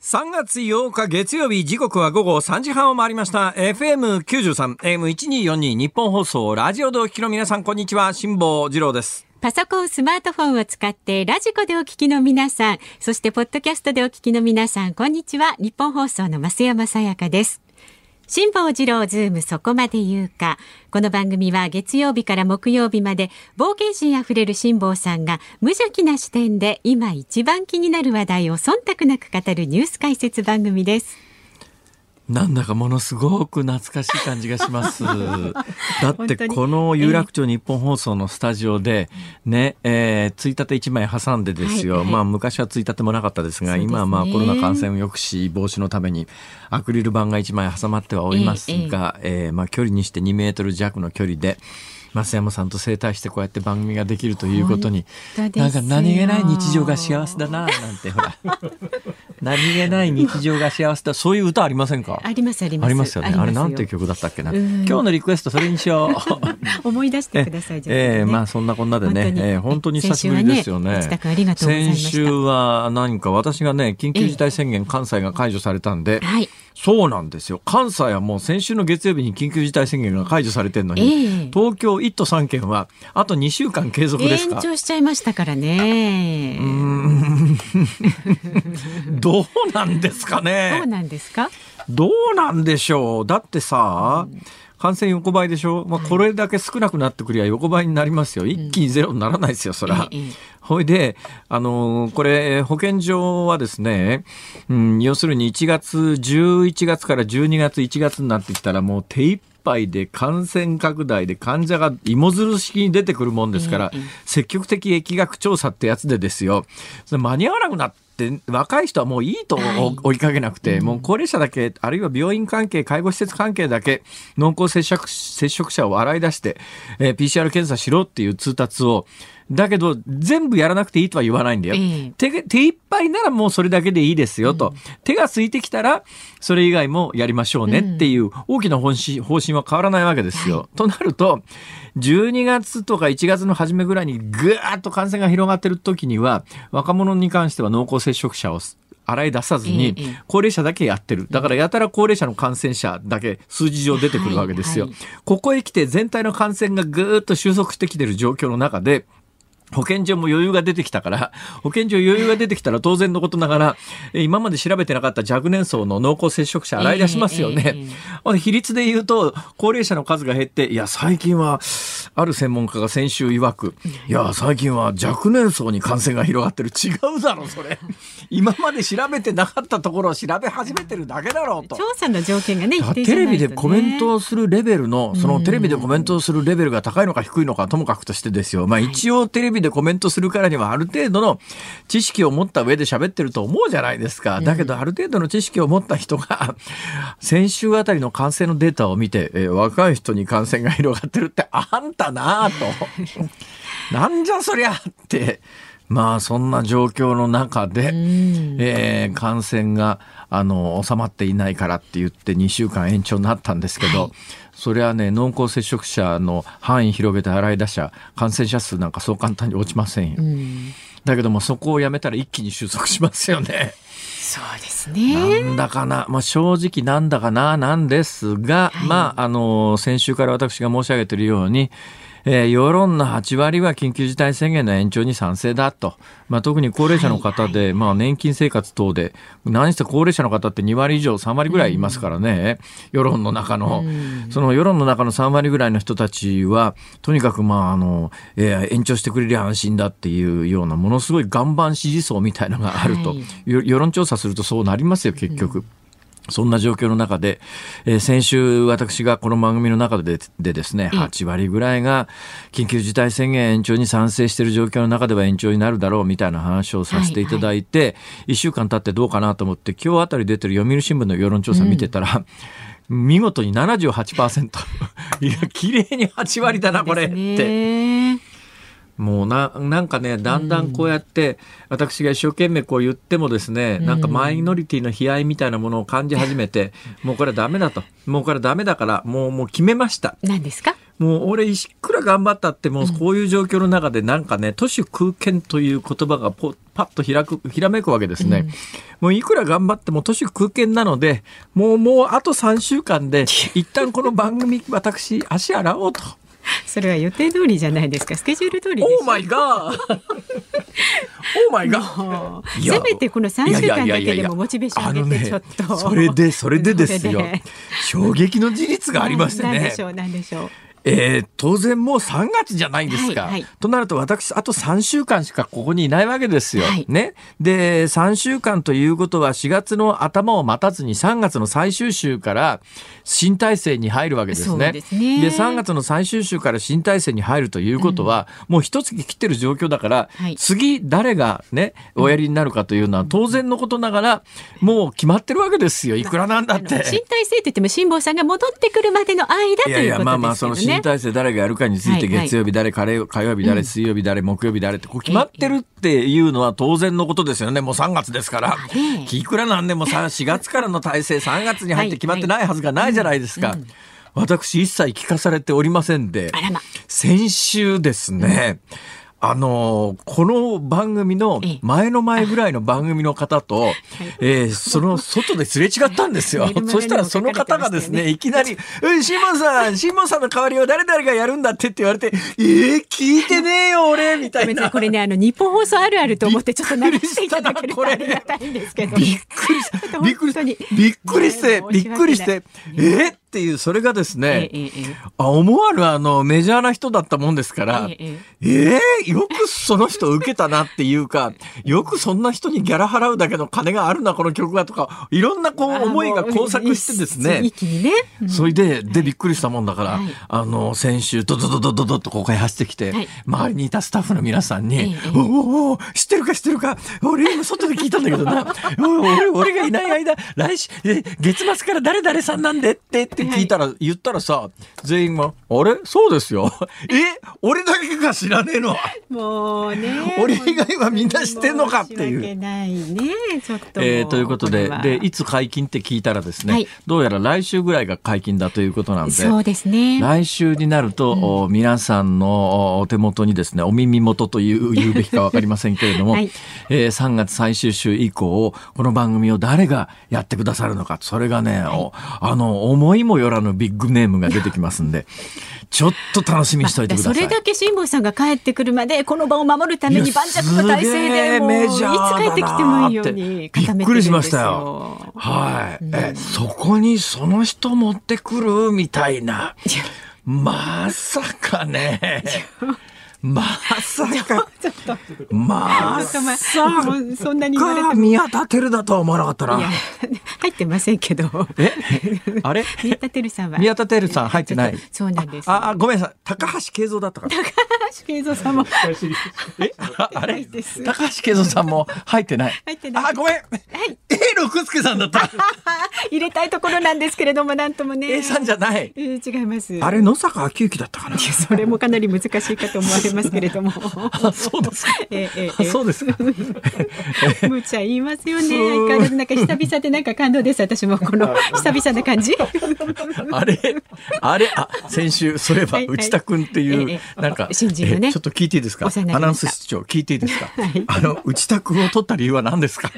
3月8日月曜日時刻は午後3時半を回りました FM93 AM1242 ニッポン放送ラジオでお聞きの皆さんこんにちは辛坊治郎ですパソコン、スマートフォンを使って radiko でお聞きの皆さん、そしてポッドキャストでお聞きの皆さん、こんにちは。ニッポン放送の増山さやかです。辛坊治郎ズームそこまで言うか。この番組は月曜日から木曜日まで冒険心あふれる辛坊さんが無邪気な視点で今一番気になる話題を忖度なく語るニュース解説番組です。なんだかものすごく懐かしい感じがします。だってこの有楽町日本放送のスタジオでね、えー、ついたて1枚挟んでですよ。はいはい、まあ昔はついたてもなかったですが、すね、今はまあコロナ感染抑止防止のためにアクリル板が1枚挟まってはおりますが、えー、えー、まあ距離にして2メートル弱の距離で、増山さんと整体してこうやって番組ができるということに なんか何気ない日常が幸せだななんてほら。何気ない日常が幸せだ。そういう歌ありませんか？ありますあります。ありますよね。あれなんていう曲だったっけな？今日のリクエストそれにしよう。思い出してくださいええー、まあそんなこんなでね。えー、本当に久しぶりですよね。先週は何か私がね緊急事態宣言関西が解除されたんで、はい。そうなんですよ。関西はもう先週の月曜日に緊急事態宣言が解除されてるのに、えー、東京1都3県はあと2週間継続ですか？延長しちゃいましたからね。うん。どうなんですかね？どうなんですか？どうなんでしょう？だってさ、うん感染横ばいでしょ、まあ、これだけ少なくなってくりゃ横ばいになりますよ、一気にゼロにならないですよ、そら。ほいで、あのこれ、保健所はですね、うん、要するに1月、11月から12月、1月になってきたら、もう手一杯で感染拡大で患者が芋づる式に出てくるもんですから、積極的疫学調査ってやつでですよ、それ間に合わなくなって、若い人はもういいと追いかけなくて、はい、もう高齢者だけあるいは病院関係介護施設関係だけ濃厚接触接触者を洗い出して、えー、PCR 検査しろっていう通達をだけど、全部やらなくていいとは言わないんだよ。えー、手手一杯ならもうそれだけでいいですよと。うん、手が空いてきたら、それ以外もやりましょうねっていう大きな方針方針は変わらないわけですよ。となると、12月とか1月の初めぐらいにぐーっと感染が広がってる時には、若者に関しては濃厚接触者を洗い出さずに、高齢者だけやってる。だからやたら高齢者の感染者だけ数字上出てくるわけですよ。はいはい、ここへ来て全体の感染がぐーっと収束してきてる状況の中で、保健所も余裕が出てきたから、保健所余裕が出てきたら当然のことながら、今まで調べてなかった若年層の濃厚接触者洗い出しますよね。えーえー、比率で言うと、高齢者の数が減って、いや、最近は、ある専門家が先週曰く、いや、最近は若年層に感染が広がってる。違うだろ、それ。今まで調べてなかったところを調べ始めてるだけだろうと。調査の条件がね、ねテレビでコメントをするレベルの、そのテレビでコメントをするレベルが高いのか低いのかともかくとしてですよ。まあ一応テレビでコメントするからにはある程度の知識を持った上で喋ってると思うじゃないですか。だけどある程度の知識を持った人が 先週あたりの感染のデータを見て、えー、若い人に感染が広がってるってあんたなあと。なんじゃそりゃって。まあそんな状況の中で、えー、感染があの収まっていないからって言って2週間延長になったんですけど、はい、それはね濃厚接触者の範囲広げて洗い出しゃ感染者数なんかそう簡単に落ちませんよ。だけどもそこをやめたら一気に収束しますよね。そうですね。なんだかな、まあ、正直なんだかななんですが、はい、まあ、あの、先週から私が申し上げているように、えー、世論の8割は緊急事態宣言の延長に賛成だと。まあ、特に高齢者の方で、はいはい、まあ、年金生活等で、何して高齢者の方って2割以上、3割ぐらいいますからね、うん、世論の中の、うん、その世論の中の3割ぐらいの人たちは、とにかく、まあ、あの、えー、延長してくれりゃ安心だっていうような、ものすごい岩盤支持層みたいなのがあると、はい、世論調査するとそうなりますよ、結局。うんそんな状況の中で、えー、先週私がこの番組の中ででですね、8割ぐらいが緊急事態宣言延長に賛成している状況の中では延長になるだろうみたいな話をさせていただいて、はいはい、1週間経ってどうかなと思って、今日あたり出てる読売新聞の世論調査見てたら、うん、見事に78%。いや、綺麗に8割だな、これって。もうななんかねだんだんこうやって、私が一生懸命こう言ってもですね、うん、なんかマイノリティの悲哀みたいなものを感じ始めて、もうこれはダメだと。もうこれはダメだからもうもう決めました。何ですか？もう俺いくら頑張ったってもうこういう状況の中でなんかね都市空間という言葉がポパッと開くひらめくわけですね、うん、もういくら頑張っても都市空間なのでもうもうあと3週間で一旦この番組私足洗おうと。それは予定通りじゃないですか。スケジュール通りで Oh my god。 Oh my god。せめてこの三週間だけでもモチベーション上げてちょっと。それでそれでですよ。衝撃の事実がありましてね。なんでしょうなんでしょう。えー、当然もう3月じゃないですか、はいはい、となると私あと3週間しかここにいないわけですよ。はい、ね、で3週間ということは4月の頭を待たずに3月の最終週から新体制に入るわけですね。で、ね、3月の最終週から新体制に入るということは、うん、もう一月切ってる状況だから、次誰がねおやりになるかというのは当然のことながらもう決まってるわけですよ。いくらなんだって。新体制といっても辛坊さんが戻ってくるまでの間ということですよね。いやいやまあまあその新体制誰がやるかについて月曜日誰、火曜日誰、水曜日誰、木曜日誰ってこう決まってるっていうのは当然のことですよね。もう3月ですから。いくらなんでもさ、4月からの体制3月に入って決まってないはずがないじゃないですか。私一切聞かされておりませんで、先週ですね、あのこの番組の前の前ぐらいの番組の方と、えー、その外ですれ違ったんですよ。そしたらその方がですね、いきなり、うん、シモンさん、シモンさんの代わりを誰々がやるんだってって言われて、えー、聞いてねえよ、俺、みたいな。これね、あの、日本放送あるあると思ってちょっと流していただけるとありがたいんですけど。びっくりした。びっくりした。びっくりして、びっくりして、え？ー、っていう、それがですね、ええあ思わぬあのメジャーな人だったもんですから、ええー、よくその人受けたなっていうか、よくそんな人にギャラ払うだけの金があるな、この曲がとか、いろんなこう思いが交錯してですね、ね。うん、それで、で、びっくりしたもんだから、はい、あの、先週、ドドドドドドとここへ走ってきて、はい、周りにいたスタッフの皆さんに、おお知ってるか知ってるか、俺今外で聞いたんだけどな、俺俺がいない間、来週、月末から誰々さんなんでってって聞いたら、はい、言ったらさ、全員が、あれ？そうですよ。え？俺だけが知らねえの？もうね。俺以外はみんな知ってんのか？っていう。ないね、ちょっと。えー、ということで、で、いつ解禁って聞いたらですね、はい、どうやら来週ぐらいが解禁だということなんで、そうですね。来週になると、うん、皆さんのお手元にですね、お耳元という 言うべきかわかりませんけれども、はい、えー、3月最終週以降、この番組を誰がやってくださるのか、それがね、はい、あの、思いもよらぬビッグネームが出てきますんで、ちょっっと楽しみにしておいてください。それだけ辛坊さんが帰ってくるまで、この場を守るために盤石の体制で、もう、いつ帰ってきてもいいように固めてるんですよ。びっくりしましたよ。はい。うん、え、そこにその人持ってくるみたいな。まさかね。まさか、まさか、そんなに言われて宮田輝だとは思わなかったな。入ってませんけど。え？あれ宮田輝さんは。宮田輝さん入ってない？そうなんです。あ、ごめんなさい。高橋慶三だったから。高橋慶三さんも。え？あれ？高橋慶三さんも入ってない。入ってない。あ、ごめん。はい。A 六輔さんだった。入れたいところなんですけれども、なんともね。A さんじゃない。えー、違います。あれ野坂昭之だったかな。それもかなり難しいかと思われますけれども。そうですか。えー、え ー、そうですか。無茶言いますよね。相変わらずなんか久々でなんか感動です。私もこの久々な感じ。あれ、あれ、あ、先週、そういえば内田君っていう、なんか、新人のね、ちょっと聞いていいですか？アナウンス室長、聞いていいですか？あの内田君を取った理由は何ですか？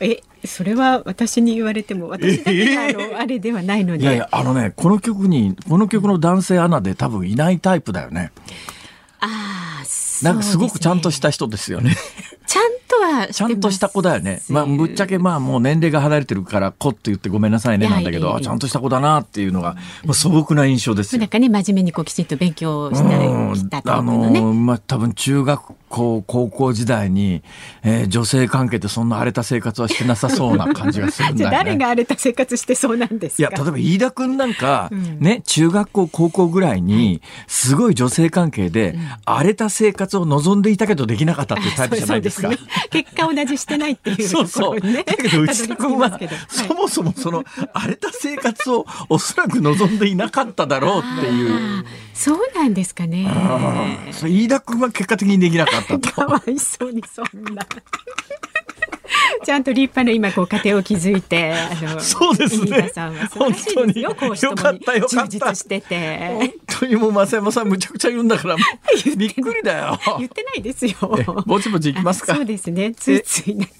え、それは私に言われても私だけあの、あれではないので。いやいやあのねこの曲にこの曲の男性アナで多分いないタイプだよね。ああ、なんかすごくちゃんとした人ですよね。ちゃんとはちゃんとした子だよね。まあ、ぶっちゃけまあもう年齢が離れてるから子って言ってごめんなさいねなんだけど、ちゃんとした子だなっていうのが、もう素朴な印象ですよ。なんかね、真面目にこうきちんと勉強したしたタイプのね。あのまあ多分中学校高校時代に、えー、女性関係ってそんな荒れた生活はしてなさそうな感じがするんだよね。誰が荒れた生活してそうなんですいや例えば飯田君なんか、うん、ね中学校高校ぐらいにすごい女性関係で、荒れた生活を望んでいたけどできなかったっていうタイプじゃないですか。すね、結果同じしてないっていう、ね、そうそう。だけど内田君は、はい、そもそもその荒れた生活をおそらく望んでいなかっただろうっていう。そうなんですかね。飯田君は結果的にできなかったと。かわいそうにそんな。ちゃんと立派な今こう家庭を築いて、あのそうですね。さんは素晴らしいですよ。よかったよかった。充実してて。本当にもう増山さんむちゃくちゃ言うんだから びっくりだよ。言ってないですよ。ぼちぼちいきますか？そうですね。ついついなんか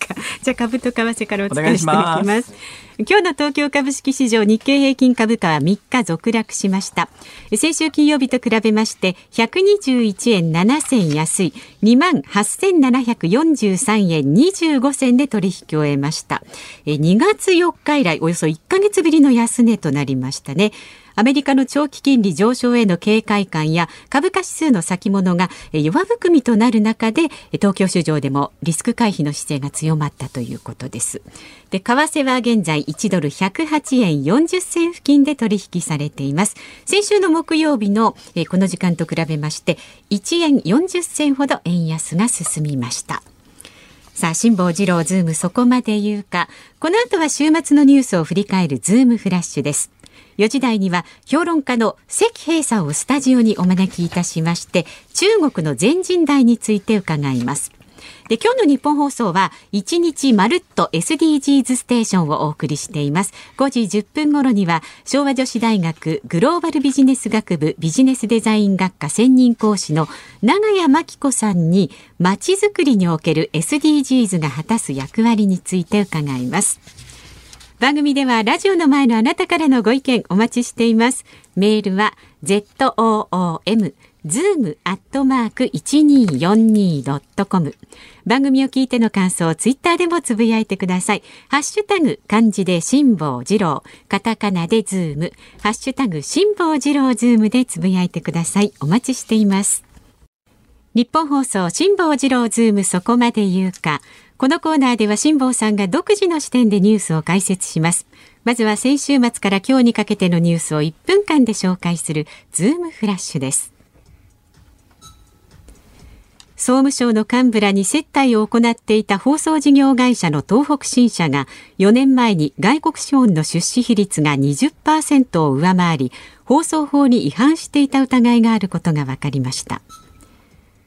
じゃあ株と為替からお伝えしていきます。今日の東京株式市場日経平均株価は3日続落しました。先週金曜日と比べまして121円7銭安い。2万8743円25銭で取引を終えました。2月4日以来およそ1ヶ月ぶりの安値となりましたね。アメリカの長期金利上昇への警戒感や株価指数の先物が弱含みとなる中で東京市場でもリスク回避の姿勢が強まったということですで為替は現在1ドル108円40銭付近で取引されています先週の木曜日のこの時間と比べまして1円40銭ほど円安が進みましたさあ、辛坊治郎ズームそこまで言うか。この後は週末のニュースを振り返るズームフラッシュです。4時台には評論家の石平さんをスタジオにお招きいたしまして中国の全人代について伺います。で今日の日本放送は1日まるっと SDGs ステーションをお送りしています。5時10分頃には昭和女子大学グローバルビジネス学部ビジネスデザイン学科専任講師の長谷真紀子さんにまちづくりにおける SDGs が果たす役割について伺います。番組ではラジオの前のあなたからのご意見お待ちしています。メールは zoom zoom アットマーク 1242.com 番組を聞いての感想をツイッターでもつぶやいてください。ハッシュタグ漢字で辛坊治郎、カタカナでズーム、ハッシュタグ辛坊治郎ズームでつぶやいてください。お待ちしています。ニッポン放送辛坊治郎ズームそこまで言うか。このコーナーでは辛坊さんが独自の視点でニュースを解説します。まずは先週末から今日にかけてのニュースを1分間で紹介するズームフラッシュです。総務省の幹部らに接待を行っていた放送事業会社の東北新社が4年前に外国資本の出資比率が20%を上回り放送法に違反していた疑いがあることが分かりました。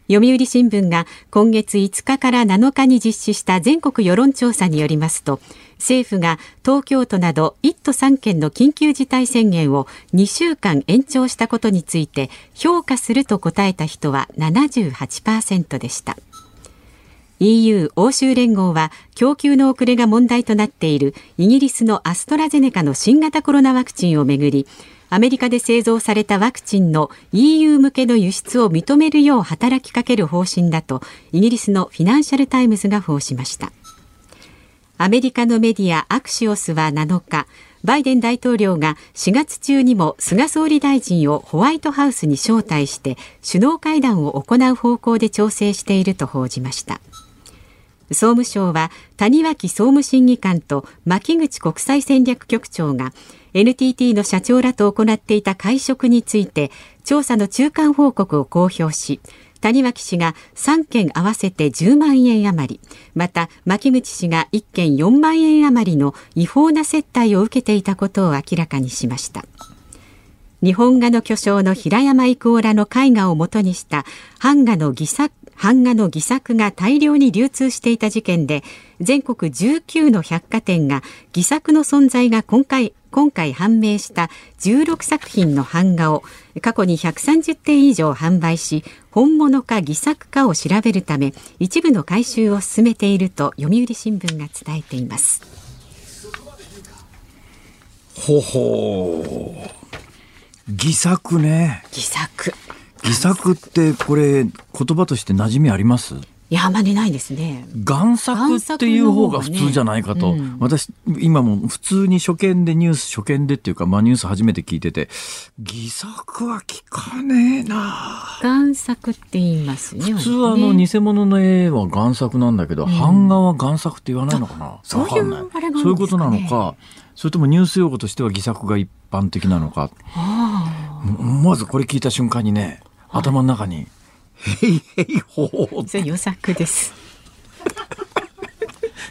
読売新聞が今月5日から7日に実施した全国世論調査によりますと政府が東京都など1都3県の緊急事態宣言を2週間延長したことについて評価すると答えた人は78%でした。EU 欧州連合は供給の遅れが問題となっているイギリスのアストラゼネカの新型コロナワクチンをめぐりアメリカで製造されたワクチンの EU 向けの輸出を認めるよう働きかける方針だとイギリスのフィナンシャル・タイムズが報じました。アメリカのメディアアクシオスは7日バイデン大統領が4月中にも菅総理大臣をホワイトハウスに招待して首脳会談を行う方向で調整していると報じました。総務省は谷脇総務審議官と牧口国際戦略局長が NTT の社長らと行っていた会食について調査の中間報告を公表し谷脇氏が3件合わせて10万円余りまた牧口氏が1件4万円余りの違法な接待を受けていたことを明らかにしました。日本画の巨匠の平山郁夫らの絵画をもとにした版画の偽作版画の偽作が大量に流通していた事件で全国19の百貨店が偽作の存在が今回今回判明した16作品の版画を過去に130点以上販売し本物か偽作かを調べるため一部の回収を進めていると読売新聞が伝えています。ほほう。偽作ね。偽作。偽作ってこれ言葉として馴染みあります？いやあまりないですね。贋作っていう方が普通じゃないかと、ね。うん、私今も普通に初見でニュース初見でっていうか、まあ、ニュース初めて聞いてて偽作は聞かねえな。贋作って言いますね普通はあの偽物の絵は贋作なんだけど、うん、版画は贋作って言わないのかな？そういう、ね、そういうことなのか？それともニュース用語としては偽作が一般的なのか？まずこれ聞いた瞬間にね頭の中に、はいへいへいほう。それ予作です。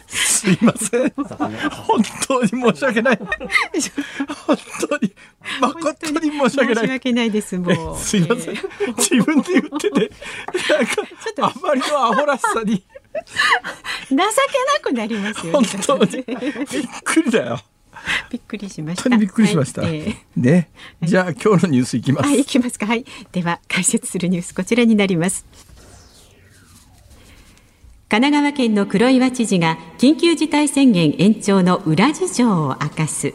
すいません。本当に申し訳ない。本当に誠に申し訳ない。申し訳ないです。もう。すいません。えー、自分で言ってて、なんかあまりのアホらしさに 情けなくなりますよ、ね。本当にびっくりだよ。びっくりしました。びっくりしました。はい、えー、ね、じゃあ、今日のニュースいきます。はい、いきますか。はい。では解説するニュースこちらになります。神奈川県の黒岩知事が緊急事態宣言延長の裏事情を明かす。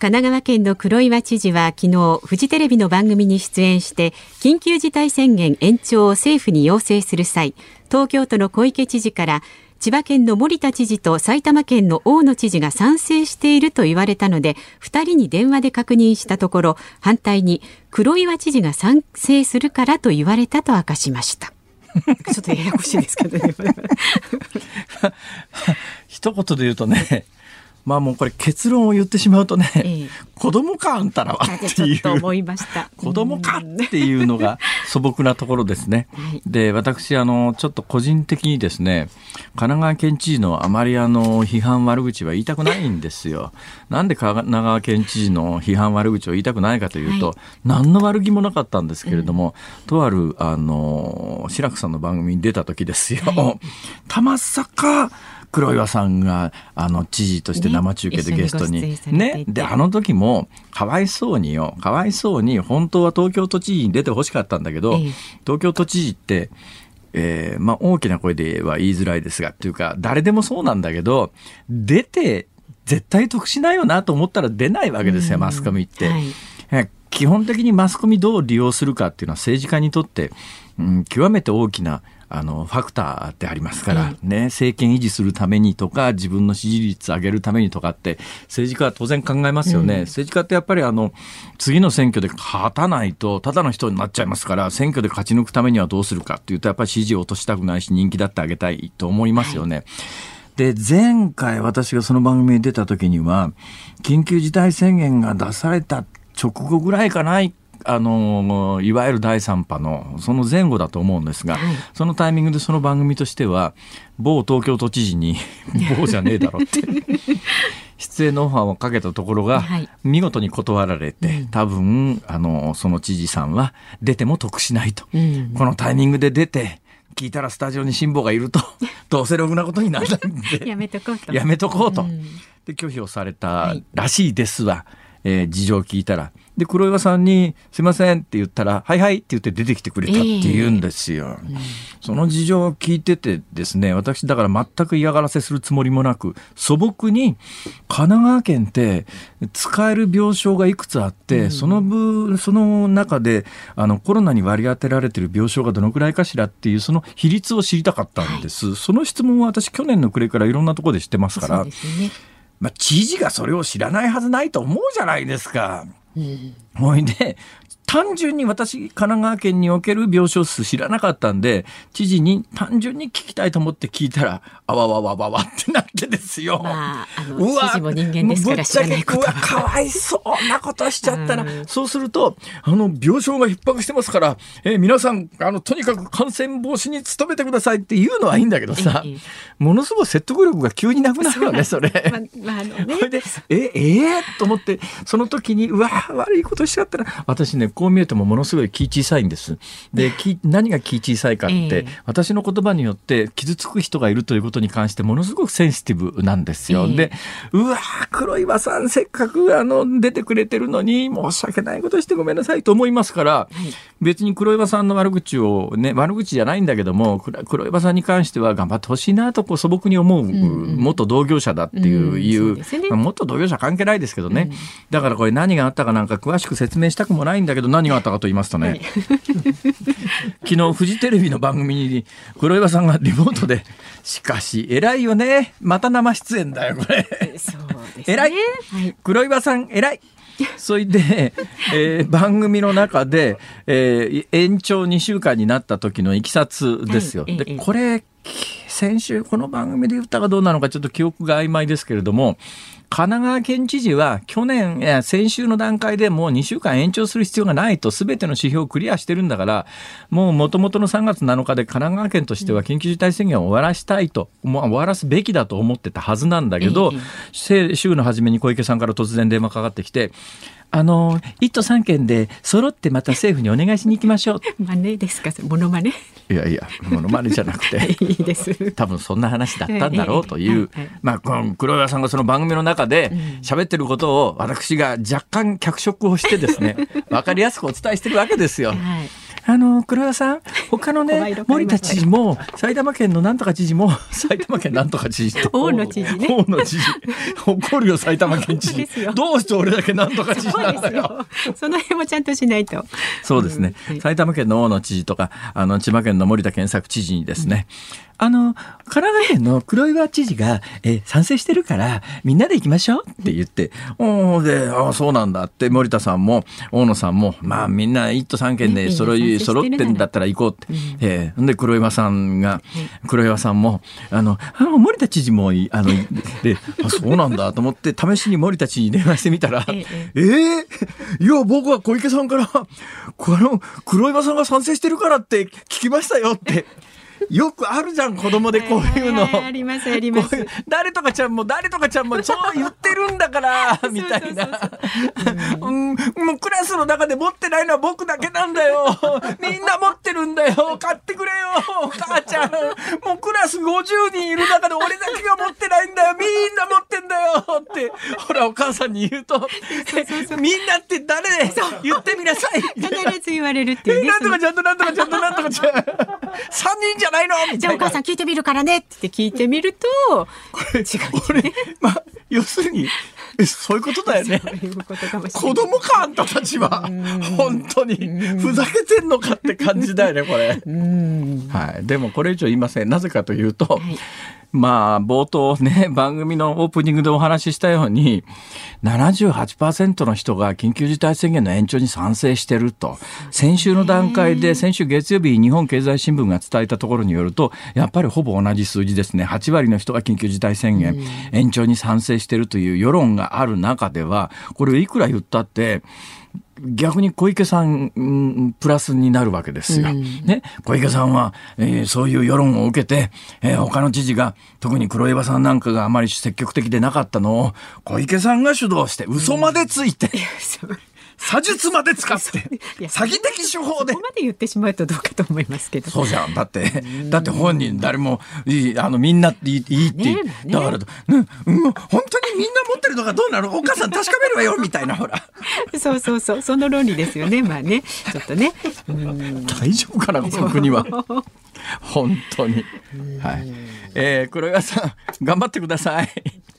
神奈川県の黒岩知事は昨日フジテレビの番組に出演して緊急事態宣言延長を政府に要請する際東京都の小池知事から千葉県の森田知事と埼玉県の大野知事が賛成していると言われたので2人に電話で確認したところ反対に黒岩知事が賛成するからと言われたと明かしました。ちょっとややこしいですけどね。一言で言うとね、まあもうこれ結論を言ってしまうとね、ええ、子供かあんたらはっていう。思いました。子供かっていうのが素朴なところですね。はい、で私あのちょっと個人的にですね神奈川県知事のあまりあの批判悪口は言いたくないんですよ。なんで神奈川県知事の批判悪口を言いたくないかというと、はい、何の悪気もなかったんですけれども、うん、とあるあの志らくさんの番組に出た時ですよ。はい、たまさか黒岩さんがあの知事として生中継でゲストに。ね。であの時もかわいそうによかわいそうに本当は東京都知事に出てほしかったんだけど、東京都知事ってえー、まあ大きな声では言いづらいですがっていうか誰でもそうなんだけど出て絶対得しないよなと思ったら出ないわけですよ、マスコミって。はい、基本的にマスコミどう利用するかっていうのは政治家にとって、うん、極めて大きなあのファクターでありますから、ね、政権維持するためにとか自分の支持率上げるためにとかって政治家は当然考えますよね、うん、政治家ってやっぱりあの次の選挙で勝たないとただの人になっちゃいますから選挙で勝ち抜くためにはどうするかっていうとやっぱり支持を落としたくないし人気だってあげたいと思いますよね。はい。で、前回私がその番組に出た時には、緊急事態宣言が出された直後ぐらいかな、あのいわゆる第3波のその前後だと思うんですが、はい、そのタイミングでその番組としては某東京都知事に 某じゃねえだろって出演のオファーをかけたところが、見事に断られて、多分あのその知事さんは出ても得しないと、うん、このタイミングで出て聞いたらスタジオに辛抱がいると どうせろくなことにならないんでやめとこうと。やめとこうと、うん、で拒否をされたらしいですわ、はい、えー、事情を聞いたらで黒岩さんに「すいません」って言ったら「はいはい」って言って出てきてくれたって言うんですよ。えーうん、その事情を聞いててですね私だから全く嫌がらせするつもりもなく素朴に神奈川県って使える病床がいくつあって、うん、その分その中であのコロナに割り当てられてる病床がどのくらいかしらっていうその比率を知りたかったんです。はい、その質問は私去年の暮れからいろんなところでしてますから。まあ、知事がそれを知らないはずないと思うじゃないですか。ほいで単純に私、神奈川県における病床数知らなかったんで、知事に単純に聞きたいと思って聞いたら、あわわわわわってなってですよ。まあ、あの、うわ知事も人間ですから知らないことは。かわいそうなことしちゃったら、そうすると、あの、病床が逼迫してますから、えー、皆さん、あの、とにかく感染防止に努めてくださいっていうのはいいんだけどさ、ええ、ものすごい説得力が急になくなるよね、それ。ま、まあ、あのね。それで、え、えー、と思って、その時に、うわ、悪いことしちゃったら、私ね、こう見えてもものすごい気小さいんです。で、何が気小さいかって、えー、私の言葉によって傷つく人がいるということに関してものすごくセンシシティブなんですよ。えー、で、うわ黒岩さんせっかくあの出てくれてるのに申し訳ないことしてごめんなさいと思いますから、はい、別に黒岩さんの悪口をね、悪口じゃないんだけども、黒岩さんに関しては頑張ってほしいなとこう素朴に思う、元同業者だっていう、いう、ね、元同業者関係ないですけどね、うん、だからこれ何があったかなんか詳しく説明したくもないんだけど何があったかと言いますとね、はい、昨日フジテレビの番組に黒岩さんがリモートでしかし偉いよね。また生出演だよこれ。ね、偉い、はい、黒岩さん偉い。それで、えー、番組の中で、えー、延長2週間になった時のいきさつですよ。でこれ先週この番組で言ったかどうなのかちょっと記憶が曖昧ですけれども神奈川県知事は去年、や先週の段階でもう2週間延長する必要がないと、すべての指標をクリアしてるんだから、もう元々の3月7日で神奈川県としては緊急事態宣言を終わらしたいと、もう終わらすべきだと思ってたはずなんだけど、週の初めに小池さんから突然電話かかってきて、あの、一都三県で揃ってまた政府にお願いしに行きましょう。真似ですか、モノマネ？いやいや、モノマネじゃなくて。いいです。多分そんな話だったんだろうという、まあ、この黒岩さんがその番組の中で喋ってることを私が若干脚色をしてですね、わかりやすくお伝えしてるわけですよ。はいあの、黒田さん、他のね、森田知事も、埼玉県のなんとか知事も、埼玉県なんとか知事と。大野知事ね。大野知事。怒るよ、埼玉県知事。どうして俺だけなんとか知事なんだよ。その辺もちゃんとしないと。そうですね。埼玉県の大野知事とか、あの、千葉県の森田健作知事にですね、うんあの、神奈川県の黒岩知事が、え賛成してるから、みんなで行きましょうって言って、おで、あそうなんだって、森田さんも、大野さんも、まあみんな一都三県で揃い、揃ってんだったら行こうって。えー、で、黒岩さんが、黒岩さんも、あの、あの森田知事も、あの、で、あ、そうなんだと思って、試しに森田知事に電話してみたら、ええー、いや、僕は小池さんから、この、黒岩さんが賛成してるからって聞きましたよって。よくあるじゃん子供でこういうの、ありますあります。誰とかちゃんも誰とかちゃんもそう言ってるんだから みたいな。うん。もうクラスの中で持ってないのは僕だけなんだよ。みんな持ってるんだよ。買ってくれよ母ちゃん。もうクラス50人いる中で俺だけが持ってないんだよ。みんな持ってんだよ。ってほらお母さんに言うとみんなって誰？言ってみなさい。必ず言われるっていう、ね、なんとかちゃんとなんとかちゃんとなんとかちゃん。3人じゃないの？じゃあお母さん聞いてみるからね。って聞いてみるとこれ違う、ね、まあ要するにそういうことだよね。子供かあんたたちは本当にふざけてんのかって感じだよねこれ。はい。でもこれ以上言いません。なぜかというと、はいまあ、冒頭ね、番組のオープニングでお話ししたように、78%の人が緊急事態宣言の延長に賛成してると。先週の段階で、先週月曜日日本経済新聞が伝えたところによると、やっぱりほぼ同じ数字ですね。8割の人が緊急事態宣言延長に賛成してるという世論がある中では、これいくら言ったって、逆に小池さん、プラスになるわけですよ。うん、ね、小池さんは、えー、そういう世論を受けて、えー、他の知事が、特に黒岩さんなんかがあまり積極的でなかったのを、小池さんが主導して、嘘までついて、うん 詐術まで使って詐欺的手法で。そこまで言ってしまうとどうかと思いますけど。そうじゃん。だってだって本人誰もいいあのみんなっていいいいって、ねね、だから、うん、うん、本当にみんな持ってるのがどうなの？お母さん確かめるわよみたいなほら。そうそうそう。その論理ですよね。まあね。ちょっとね。大丈夫かなこの国は。本当に。はい、えー、黒岩さん頑張ってください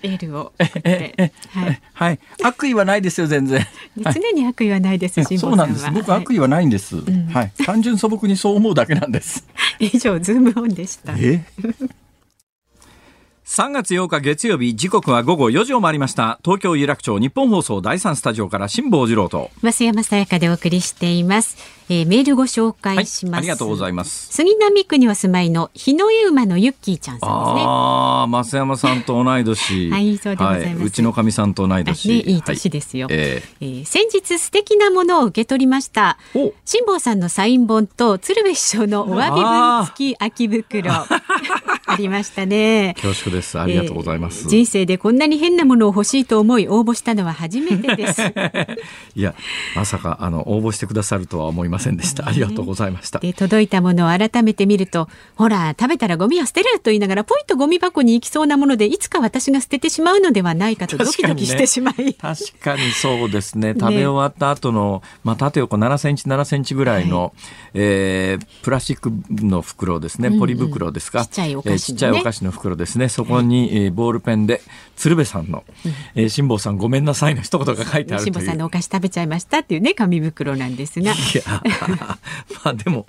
エールをはい、はい、悪意はないですよ全然 常に悪意はないです。そうなんです。僕悪意はないんです。はい、単純素朴にそう思うだけなんです。以上ズームオンでした。え？3月8日月曜日時刻は午後4時を回りました。東京有楽町日本放送第3スタジオから辛坊治郎と。増山さやかでお送りしています、えー、メールご紹介します、はい、ありがとうございます。杉並区にお住まいの日の湯馬のユッキーちゃんさんですね。ああ増山さんと同い年。はいそうでございます、はい、うちのかみさんと同い年、ね、いい年ですよ、はい、えー、えー、先日素敵なものを受け取りました。辛坊さんのサイン本と鶴瓶師匠のお詫び文付き空き袋ありましたね。恐縮です。ありがとうございます、えー、人生でこんなに変なものを欲しいと思い応募したのは初めてです。いや、まさかあの応募してくださるとは思いませんでした。ありがとうございました。で届いたものを改めて見ると、ほら食べたらゴミは捨てると言いながらポイントゴミ箱に行きそうなものでいつか私が捨ててしまうのではないかとドキドキしてしまい。確かにそうですね。食べ終わった後の、まあ縦横7センチ7センチぐらいの、はい、えー、プラスチックの袋ですね。ポリ袋ですか。うんうん、ちっちゃいお菓子、の袋ですね。そこに、えー、ボールペンで鶴瓶さんの、えー、辛坊さんごめんなさいの一言が書いてある辛坊さんのお菓子食べちゃいましたっていうね紙袋なんですが。いや まあでも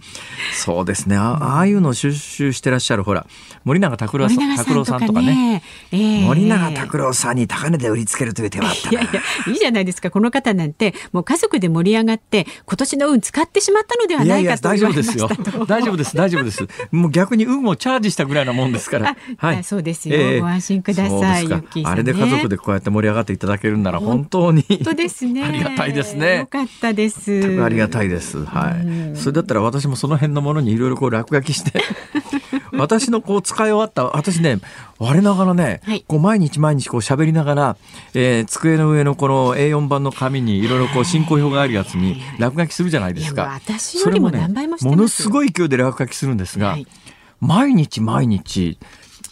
そうですね。あああいうのを収集してらっしゃるほら森永拓郎さん拓郎さんとかね、えー、森永拓郎さんに高値で売りつけるという手はあったいやいやいいじゃないですか。この方なんてもう家族で盛り上がって今年の運使ってしまったのではないかと大丈夫ですよ。大丈夫です。大丈夫です。もう逆に運をチャージしたぐらいなもんですから。はい、そうですよ、えー、ご安心ください、ね、あれで家族でこうやって盛り上がっていただけるなら本当に。本当ですね。ありがたいですね。よかったです。ありがたいです。はい。それだったら私もその辺のものにいろいろこう落書きして。私のこう使い終わった私ね我ながらね、はい、こう毎日毎日こう喋りながら、えー、机の上のこの A4 版の紙にいろいろこう進行表があるやつに落書きするじゃないですか。それもねものすごい勢いで落書きするんですが、はい、毎日毎日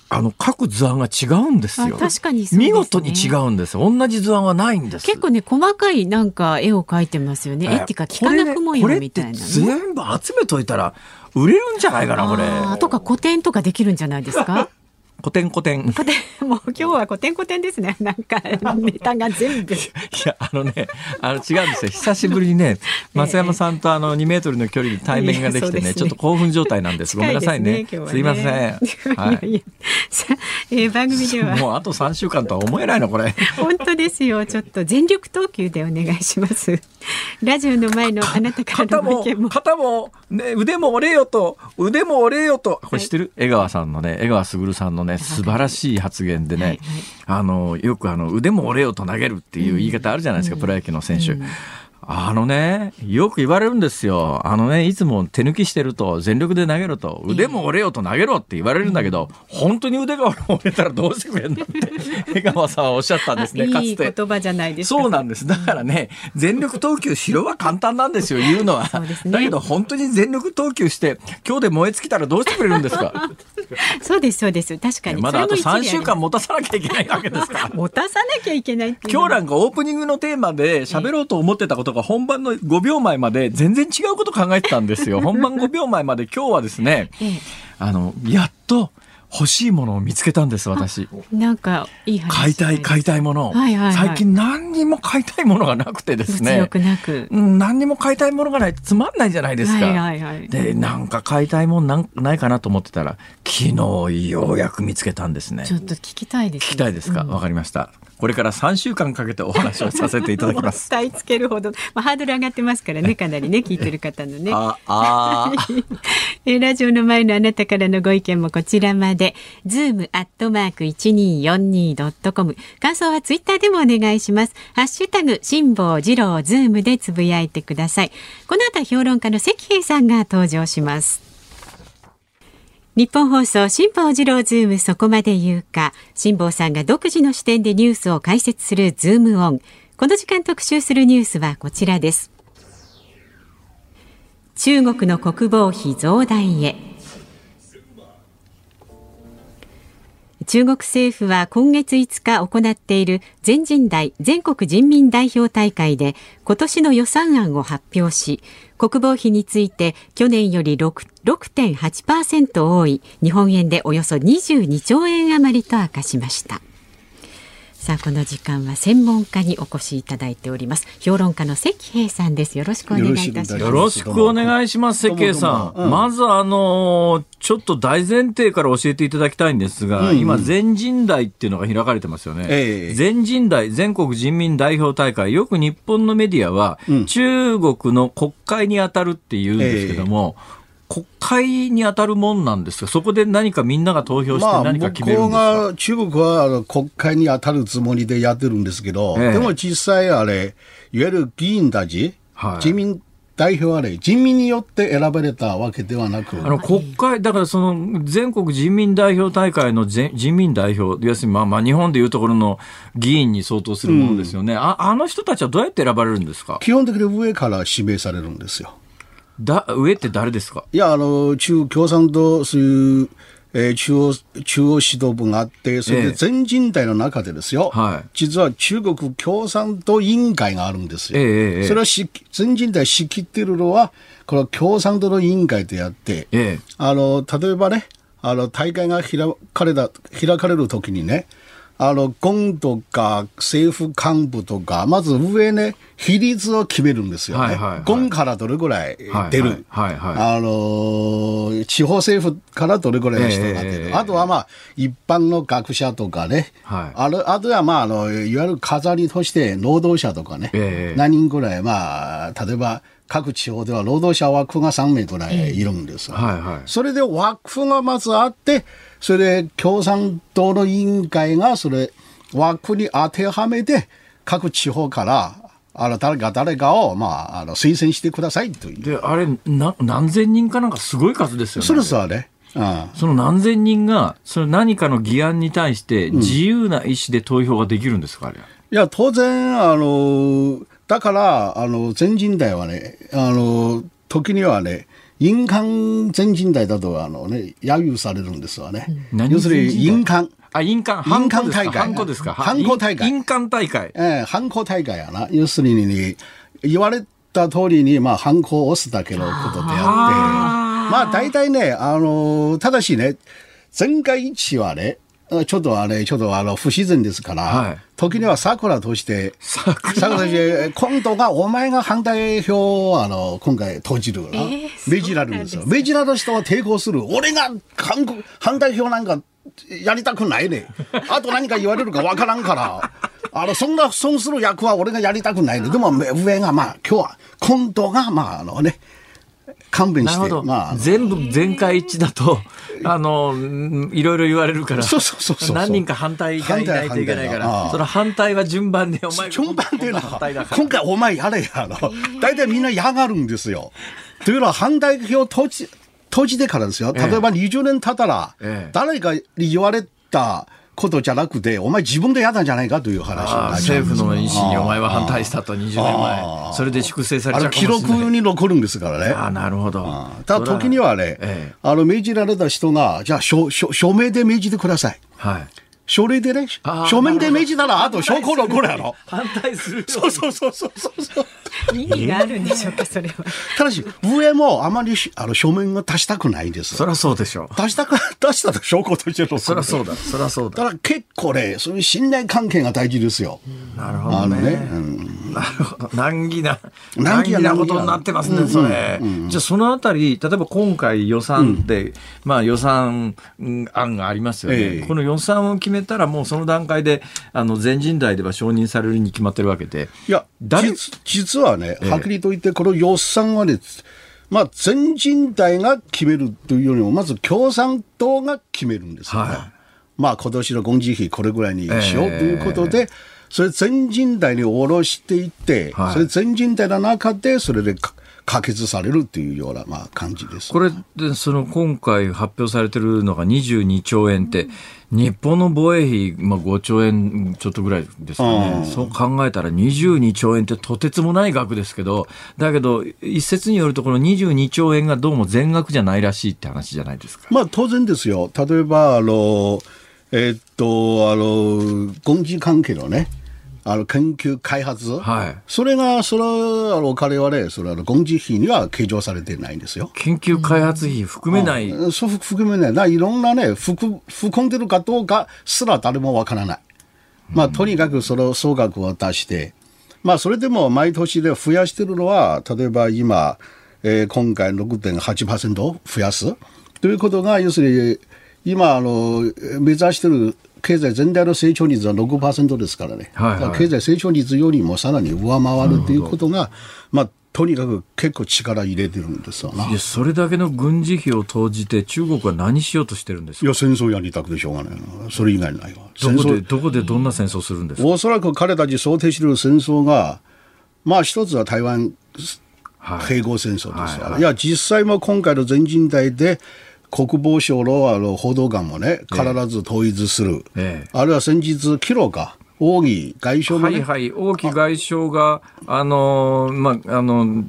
あの各図案が違うんですよ。確かに、ね、見事に違うんです。同じ図案はないんです。結構ね細かいなんか絵を描いてますよね。絵っていうか幾何学模様みたいな、ね、全部集めといたら売れるんじゃないかなこれ。とか古典とかできるんじゃないですか？古典古典。古典、もう今日は古典古典ですね。なんか、ネタが全部。いや、あのね、あの違うんですよ。久しぶりにね、松山さんとあの2メートルの距離で対面ができてね、ねちょっと興奮状態なんです。ごめんなさいね。すいません。はい。いやえー、番組では。もうあと3週間とは思えないの、これ。本当ですよ。ちょっと全力投球でお願いします。ラジオの前のあなたからの意見も。肩も、ね、腕も折れよと、腕も折れよと。これ知ってる、江川さんのね、江川卓さんのね、素晴らしい発言でね、はいはい、あの、よくあの、腕も折れよと投げるっていう言い方あるじゃないですか、うん、プロ野球の選手。うんあのね、よく言われるんですよ。あのね、いつも手抜きしてると、全力で投げろと、腕も折れよと投げろって言われるんだけど、本当に腕が折れたらどうしてくれんのって、江川さんはおっしゃったんですね、かつて。いい言葉じゃないですか。そうなんです。だからね、全力投球しろは簡単なんですよ、言うのは。ね、だけど、本当に全力投球して、今日で燃え尽きたらどうしてくれるんですか？そうです、そうです。確かに。まだあと3週間持たさなきゃいけないわけですから。持たさなきゃいけない今日なんかオープニングのテーマで喋ろうと思ってたことが本番の5秒前まで全然違うこと考えてたんですよ。本番5秒前まで今日はですね、あの、やっと、欲しいものを見つけたんです私。なんかいい話買いたい買いたいもの、はいはいはい、最近何にも買いたいものがなくてですね。うん、何にも買いたいものがないつまんないじゃないですか、はいはいはい、でなんか買いたいものなんないかなと思ってたら昨日ようやく見つけたんですね。ちょっと聞きたいです、ね、聞きたいですか？わ、うん、かりましたこれから3週間かけてお話をさせていただきます。伝つけるほど、まあ、ハードル上がってますからね、かなりね、聞いてる方のね。ああ えラジオの前のあなたからのご意見もこちらまで、zoom アットマーク 1242.com。感想はツイッターでもお願いします。ハッシュタグ、辛坊治郎ズームでつぶやいてください。この後評論家の石平さんが登場します。ニッポン放送辛坊治郎ズームそこまで言うか。辛坊さんが独自の視点でニュースを解説するズームオン。この時間特集するニュースはこちらです。中国の国防費増大へ。中国政府は今月5日行っている全人代全国人民代表大会で今年の予算案を発表し国防費について去年より6.8%多い日本円でおよそ22兆円余りと明かしました。さあこの時間は専門家にお越しいただいております。評論家の関平さんです。よろしくお願いいたします。よろしくお願いします。関平さん、うん、まずあのちょっと大前提から教えていただきたいんですが、うんうん、今全人代っていうのが開かれてますよね、えー、全人代全国人民代表大会。よく日本のメディアは、うん、中国の国会に当たるって言うんですけども、えー国会に当たるもんなんですか、そこで何かみんなが投票して何か決めるんですか、まあ、中国は国会に当たるつもりでやってるんですけど、ええ、でも実際あれ、いわゆる議員たち、はい、自民代表はね、人民によって選ばれたわけではなく。あの、国会、だからその、全国人民代表大会の人民代表、要するにまあまあ日本でいうところの議員に相当するものですよね。うん、ああの人たちはどうやって選ばれるんですか？基本的に上から指名されるんですよ。だ、上って誰ですか？いや、あの、中共産党、そういう、えー、中央、中央指導部があって、それで全人代の中でですよ、えーはい、実は中国共産党委員会があるんですよ。えー、それはし全人代仕切ってるのは、この共産党の委員会であって、あの、例えばね、あの、大会が開かれた、開かれるときにね、あの、軍とか政府幹部とか、まず上ね、比率を決めるんですよね。はいはいはい、軍からどれぐらい出る。はいはいあの、地方政府からどれぐらいの人が出る。えー、あとはまあ、一般の学者とかね。はい、あるあとはまあ、あの、いわゆる飾りとして労働者とかね。えー、何人ぐらい、まあ、例えば、各地方では労働者枠が3名ぐらいいるんです、はいはい、それで枠がまずあって、それで共産党の委員会がそれ枠に当てはめて、各地方からあの誰か誰かを、まあ、あの推薦してくださいという。で、あれな、何千人かなんかすごい数ですよね。そうですわね。その何千人が、その何かの議案に対して自由な意思で投票ができるんですか、あれ。いや、当然、あの、だから、あの、全人代はね、あの、時にはね、印鑑全人代だと、あのね、揶揄されるんですわね。要するに印鑑。あ、印鑑。印鑑大会。ハンコですか？ハンコ大会。印鑑大会。ええハンコ大会やな。要するに、言われた通りに、まあ、ハンコを押すだけのことであって、まあ、大体ね、あの、ただしね、前回一はね、ちょっとあれ、ちょっとあの、不自然ですから、はい、時には桜として、桜として、今度がお前が反対票をあの、今回投じるな、えー、命じられるんですよ。命じられる人は抵抗する。俺が反反対票なんかやりたくないね。あと何か言われるかわからんから。あの、そんな損する役は俺がやりたくないね。でも上がまあ、今日は、今度がまあ、あのね、勘弁して。まあ、全部全会一致だと、あの、いろいろ言われるから、何人か反対がいないといけないから、その反対は順番で、お前順番っていうのは、今回お前やれやろ。大体みんな嫌がるんですよ。というのは反対票投じ、投じてからですよ。例えば20年経ったら、誰かに言われた、ことじゃなくて、お前自分で嫌なんじゃないかという話政府の意思にお前は反対したと20年前。それで粛清されちゃう記録に残るんですからね。あなるほど。ただ時にはね、ええ、あの命じられた人が、じゃあ署署名で命じてください。はい。書類でね、書面で命じたら、あと証拠のこれやろ。反対するそうそうそうそうそう。意味があるんでしょうか、それは。ただし、上もあまりあの書面が足したくないです。そりゃそうでしょう。足したく、足したら証拠としてそりゃそうだ、そりゃそうだ。だから結構ね、そういう信頼関係が大事ですよ。なるほどね。うん、なるほど。難儀な、難儀なことになってますね、それ。じゃあそのあたり、例えば今回予算で、まあ予算案がありますよね。この予算を決めたらもうその段階で、あの、全人代では承認されるに決まってるわけで。いや、誰？実はね、はっきりと言って、この予算はね、まあ、全人代が決めるというよりも、まず共産党が決めるんですよ。ね。はい、まあ、今年の軍事費これぐらいにしようということで、えー、それ全人代に下ろしていって、はい、それ全人代の中で、それで可決されるというような、まあ、感じです、ね、これで、その今回発表されてるのが22兆円って、日本の防衛費、まあ、5兆円ちょっとぐらいですかね、そう考えたら22兆円ってとてつもない額ですけど、だけど、一説によると、この22兆円がどうも全額じゃないらしいって話じゃないですか。まあ、当然ですよ。例えば、あの、えー、っと、あの、軍事関係のね、あの研究開発、はい、それが、それあの彼はね、それは軍事費には計上されてないんですよ。研究開発費含めない、うん、そう含めない。いろんなね、含含んでるかどうかすら誰もわからない。まあ、とにかくその総額を出して、まあ、それでも毎年で増やしてるのは、例えば今、えー、今回6.8%増やす。ということが、要するに、今、あの、目指してる経済全体の成長率は6%ですからね、はいはい、経済成長率よりもさらに上回るということが、まあ、とにかく結構力入れてるんですよな。それだけの軍事費を投じて、中国は何しようとしてるんですか？いや、戦争やりたくてしょうがないそれ以外ないわ。どこで、どこでどんな戦争するんですか？おそらく彼たち想定している戦争が、まあ一つは台湾併合戦争ですから、はいはい、いや、実際も今回の全人代で、国防省の報道官もね、必ず統一する、ええ、あるいは先日、キロか、王毅外相も、ね、はいはい、王毅外相が、あの、まあ、あの、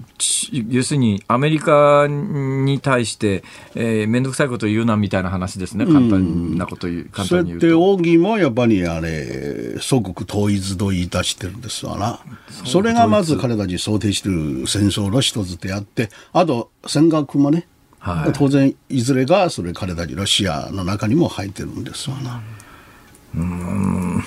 要するにアメリカに対して、えー、めんどくさいこと言うなみたいな話ですね、簡単なこと言う、簡単に言うと。そうやって王毅もやっぱりあれ、祖国統一と言い出してるんですわな。それがまず彼たち想定している戦争の一つであって、あと、尖閣もね、はい、当然いずれがそれ彼たちロシアの中にも入ってるんですわな。うん。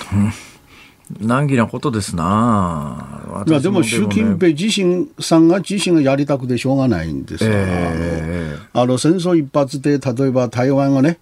難儀なことですな。いやでも習近平自身さんが自身がやりたくてしょうがないんですから、え。ー、あの戦争一発で例えば台湾がね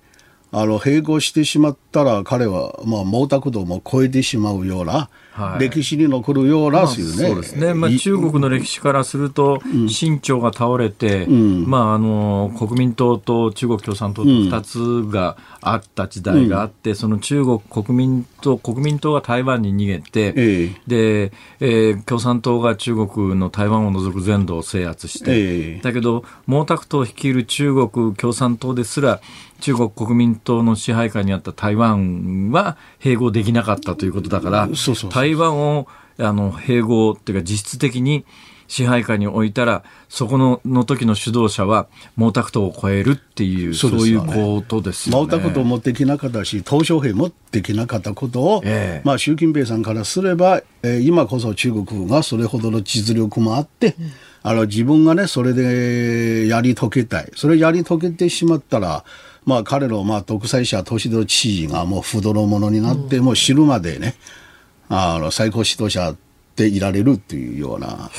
あの併合してしまったら彼はまあ毛沢東も超えてしまうようなはい、歴史に残るような、まあ、そうですね、まあ、中国の歴史からすると、清朝が倒れて、うん、まあ、あの国民党と中国共産党と2つがあった時代があって、うん、その中国国民党、国民党が台湾に逃げて、ええ、でえー、共産党が中国の台湾を除く全土を制圧して、え、だけど、毛沢東率いる中国共産党ですら、中国国民党の支配下にあった台湾は併合できなかったということだから、そうそう台湾をあの併合っていうか実質的に支配下に置いたら、そこのの時の主導者は毛沢東を超えるっていう、そう、ね,、いうことですよね。毛沢東もできなかったし、鄧小平もできなかったことを、えー、まあ、習近平さんからすれば、えー、今こそ中国がそれほどの実力もあって、うん、あの自分がね、それでやり遂げたい。それやり遂げてしまったら、まあ、彼のまあ独裁者、都市の知事がもう不泥者になって、もう死ぬまでね、あの最高指導者でいられるっていうような。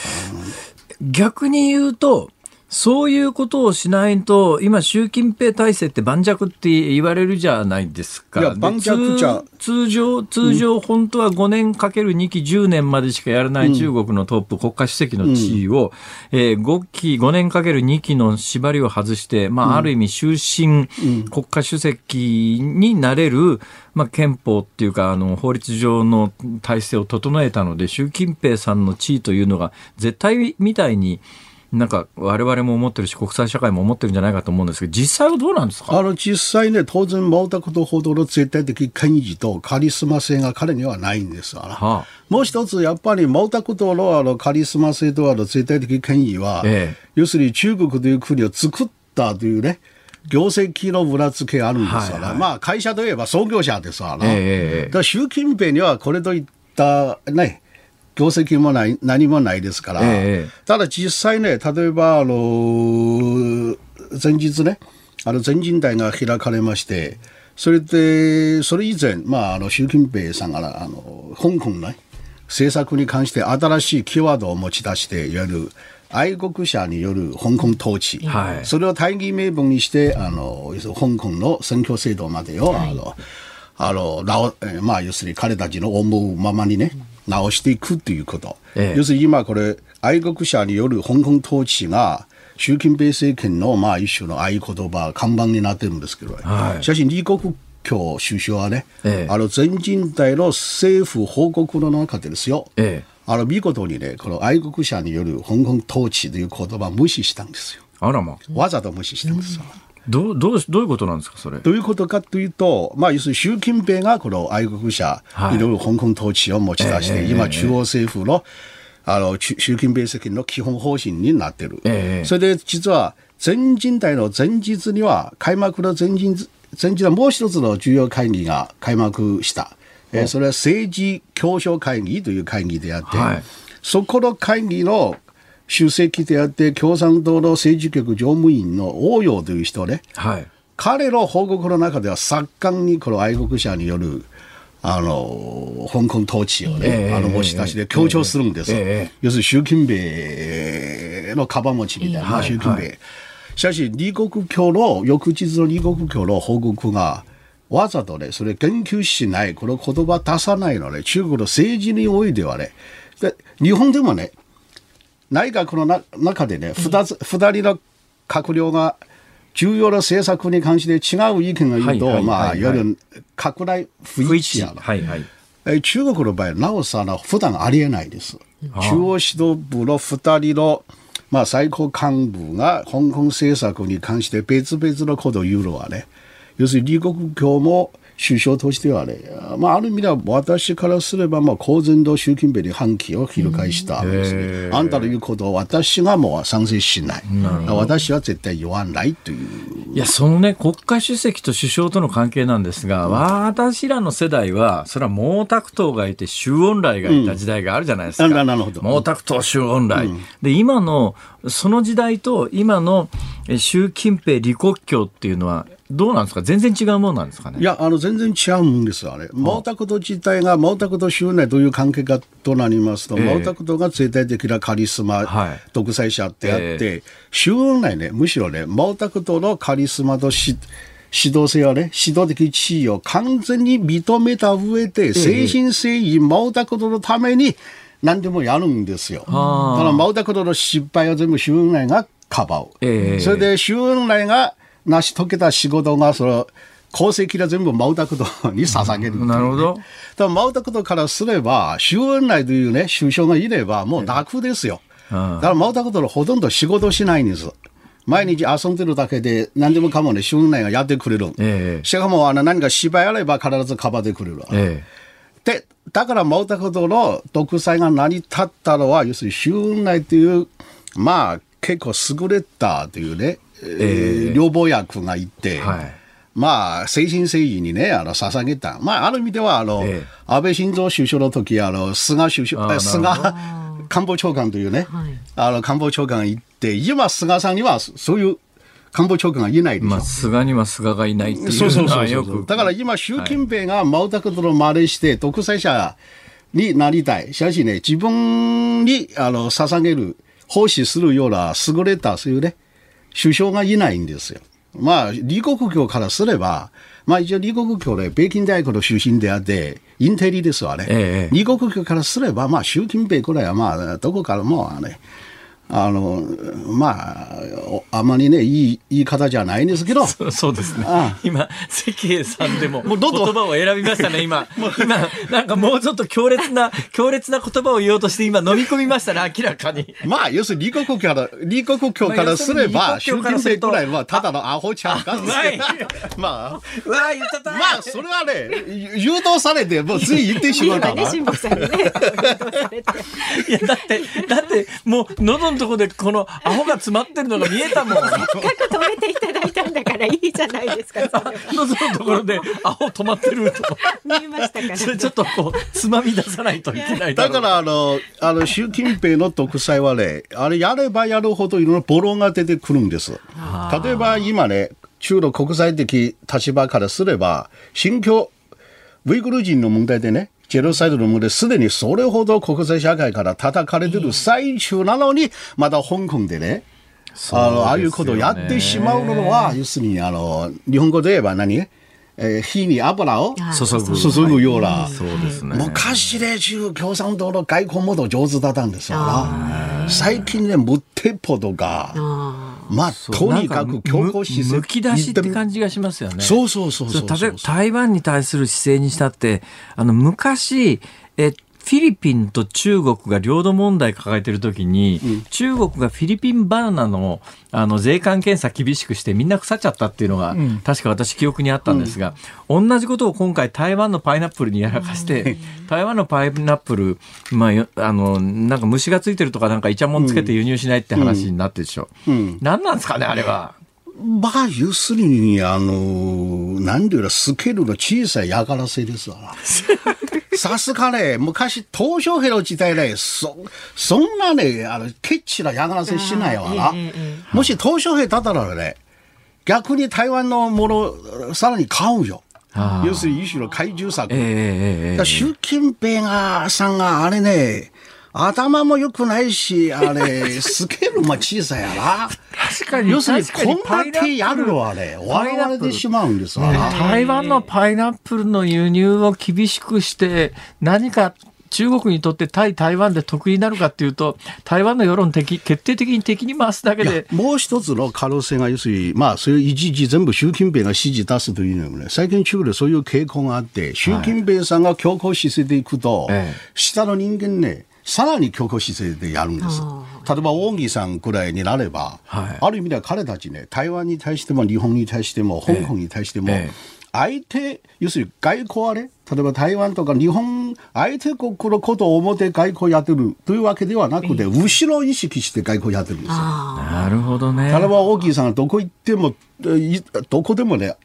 逆に言うと、そういうことをしないと、今、習近平体制って盤石って言われるじゃないですか。いや、盤石じゃ通常、通常、本当は5年かける2期10年までしかやらない中国のトップ、国家主席の地位を、うん、えー、5期、5年かける2期の縛りを外して、まあ、ある意味、終身国家主席になれる、まあ、憲法っていうか、あの、法律上の体制を整えたので、習近平さんの地位というのが、絶対みたいに、なんか我々も思ってるし、国際社会も思ってるんじゃないかと思うんですけど、実際はどうなんですか？あの実際ね、当然、毛沢東ほどの絶対的権威とカリスマ性が彼にはないんですから、はあ、もう一つ、やっぱり毛沢東のあのカリスマ性とあの絶対的権威は、ええ、要するに中国という国を作ったというね、業績の裏付けあるんですから、はいはい、まあ会社といえば創業者ですから、ええ、だから習近平にはこれといったね、業績もない、何もないですから、えー、ただ実際ね、例えば、あの、前日ね、あの全人代が開かれまして、それで、それ以前、まあ、あの、習近平さんが、あの、香港の、ね、政策に関して新しいキーワードを持ち出して、いわゆる、愛国者による香港統治、はい、それを大義名分にして、あの、香港の選挙制度までを、はい、あの、あの、まあ、要するに彼たちの思うままにね、直していくということ。ええ、要するに今これ、愛国者による香港統治が、習近平政権のまあ一種の合言葉、看板になってるんですけど、はい、しかし李克強首相はね、ええ、あの全人代の政府報告の中でですよ、ええ、あの見事にね、この愛国者による香港統治という言葉を無視したんですよ。あらま。わざと無視したんですよ。うんどうどうどういうことなんですか、それ？どういうことかというと、まあ、要するに習近平がこの愛国者、はい、いろいろ香港統治を持ち出して、えー、今、中央政府の、あの、習近平政権の基本方針になってる。えー、それで、実は、全人代の前日には、開幕の前日、前日はもう一つの重要会議が開幕した。えー、それは政治協商会議という会議であって、はい、そこの会議の主席であって共産党の政治局常務員の王陽という人ね、はい、彼の報告の中では盛んにこの愛国者によるあの香港統治をね、えー、あの持ち出しで強調するんです、えー、要するに習近平のカバン持ちみたいな、はい、習近平、はい、しかし李克強の翌日の李克強の報告がわざとねそれ言及しないこの言葉出さないのね中国の政治においてはね。で日本でもね内閣のな中でね、二つ、二人の閣僚が重要な政策に関して違う意見が言うと、まあ、いわゆる拡大不一致。やはいはい。え中国の場合、なおさら普段ありえないです。中央指導部の二人の、まあ、最高幹部が香港政策に関して別々のことを言うのはね、要するに李克強も首相としてはね、まあ、ある意味では私からすれば、まあ、公然と習近平に反旗を翻したんですね、あんたの言うことを私がもう賛成しない。私は絶対言わないという。いや、そのね、国家主席と首相との関係なんですが、うん、私らの世代は、それは毛沢東がいて、周恩来がいた時代があるじゃないですか。うん、なるほど。毛沢東、周恩来。うん、で、今の、その時代と今の習近平、李克強っていうのは、どうなんですか？全然違うものなんですかね？いや、あの、全然違うんですよ、あれ。毛沢東自体が、毛沢東襲内という関係かとなりますと、えー、毛沢東が絶対的なカリスマ、はい、独裁者ってあって、周恩来ね、むしろね、毛沢東のカリスマとし、指導性はね、指導的地位を完全に認めた上で、精神誠意、毛沢東のために何でもやるんですよ。だから毛沢東の失敗を全部周恩来がかばう。えー、それで周恩来が成し遂げた仕事が、その、功績が全部毛沢東に捧げる、ね、なるほど。だ毛沢東からすれば、周恩来というね、首相がいれば、もう楽ですよ。だから毛沢東はほとんど仕事しないんです。毎日遊んでるだけで何でもかもね、周恩来がやってくれる。ええ、しかもあの何か芝居あれば必ずかばってくれる。ええ、で、だから毛沢東の独裁が成り立ったのは、要するに周恩来という、まあ結構優れたというね、えー、両方役がいて、はい、まあ、精神誠意にね、あの、捧げた。まあ、ある意味では、あの、えー、安倍晋三首相の時、あの、菅首相、菅官房長官というね、はい、あの、官房長官が行って、今、菅さんには、そういう、官房長官がいないでしょ。まあ、菅には菅がいないっていうそうそうそうそう。だから今、習近平が毛沢東の真似して、独裁者になりたい。しかしね、自分に、あの、捧げる、奉仕するような優れた、そういうね、首相がいないんですよ。まあ、李克強からすれば、まあ一応李克強で北京大学の出身であって、インテリですわね。ええ、李克強からすれば、まあ習近平くらいはまあ、どこからもね、あの、まあ、あまりね、いい言い方じゃないんですけど。そそうですね。ああ今、関平さんでも、もうどんどん言葉を選びましたね、今。今、なんかもうちょっと強烈な、強烈な言葉を言おうとして、今飲み込みましたね、明らかに。まあ、要するに李克強から、李克強からすれば、習近平くらいはただのアホちゃんか まあ、うわ言っちゃった。まあ、それはね、誘導されて、もうつい言ってしまうから。ね、辛坊さんね。いや、だって、だって、もう、喉のとこでこのアホが詰まってるのが見えたもん。せっかく止めていただいたんだからいいじゃないですか。のそのところでアホ止まってると。見えましたから。それちょっとこうつまみ出さないといけないだからあのあの習近平の独裁はね、あれやればやるほどいろんなボロが出てくるんです。例えば今ね、中ロ国際的立場からすれば、新疆ウイグル人の問題でね、ジェノサイドの問題、すでにそれほど国際社会から叩かれてる最中なのに、まだ香港でね、あの、ああいうことをやってしまうのは、要するに、あの、日本語で言えば何？えー、火に油を注ぐ。注ぐような、そうですね、昔で中共産党の外交モード上手だったんですよ。な。最近ね、無鉄砲とか、まあ、とにかく強硬姿勢。むき出しって感じがしますよね。そうそうそうそう例えば台湾に対する姿勢にしたって、あの、昔、えフィリピンと中国が領土問題抱えてるときに、うん、中国がフィリピンバナナのあの税関検査厳しくしてみんな腐っちゃったっていうのが、うん、確か私記憶にあったんですが、うん、同じことを今回台湾のパイナップルにやらかして、台湾のパイナップル、まあ、あの、なんか虫がついてるとかなんかイチャモンつけて輸入しないって話になってるでしょ。うん、何なんですかね、あれは。まあ、要するに、あの、なんていうか、スケールの小さい嫌がらせですわな。さすがね、昔、東小平の時代ね、そ、そんなね、あの、ケッチな嫌がらせしないわな。もし東小平だったらね、逆に台湾のもの、さらに買うよ。要するに一種の怪獣策。えー、習近平が、さんがあれね、頭も良くないし、あれ、スケールも小さいやな。確かに。要するに、こんだけやるのはね、笑われてしまうんですわ、台湾のパイナップルの輸入を厳しくして、何か中国にとって対台湾で得意になるかっていうと、台湾の世論的、決定的に敵に回すだけで。もう一つの可能性が、要するに、まあ、そういう一時全部習近平が指示出すというのもね、最近中国でそういう傾向があって、習近平さんが強硬姿勢でいくと、はい、下の人間ね、さらに強硬姿勢でやるんです。例えば、大木さんくらいになれば、はい、ある意味では彼たちね、台湾に対しても日本に対しても、香港に対しても、ええ相手、要するに外交はね、例えば台湾とか日本、相手国のことを思って外交やってるというわけではなくて、後ろ意識して外交やってるんですよ。なるほどね。例えば大木さんがどこ行っても、どこでもね、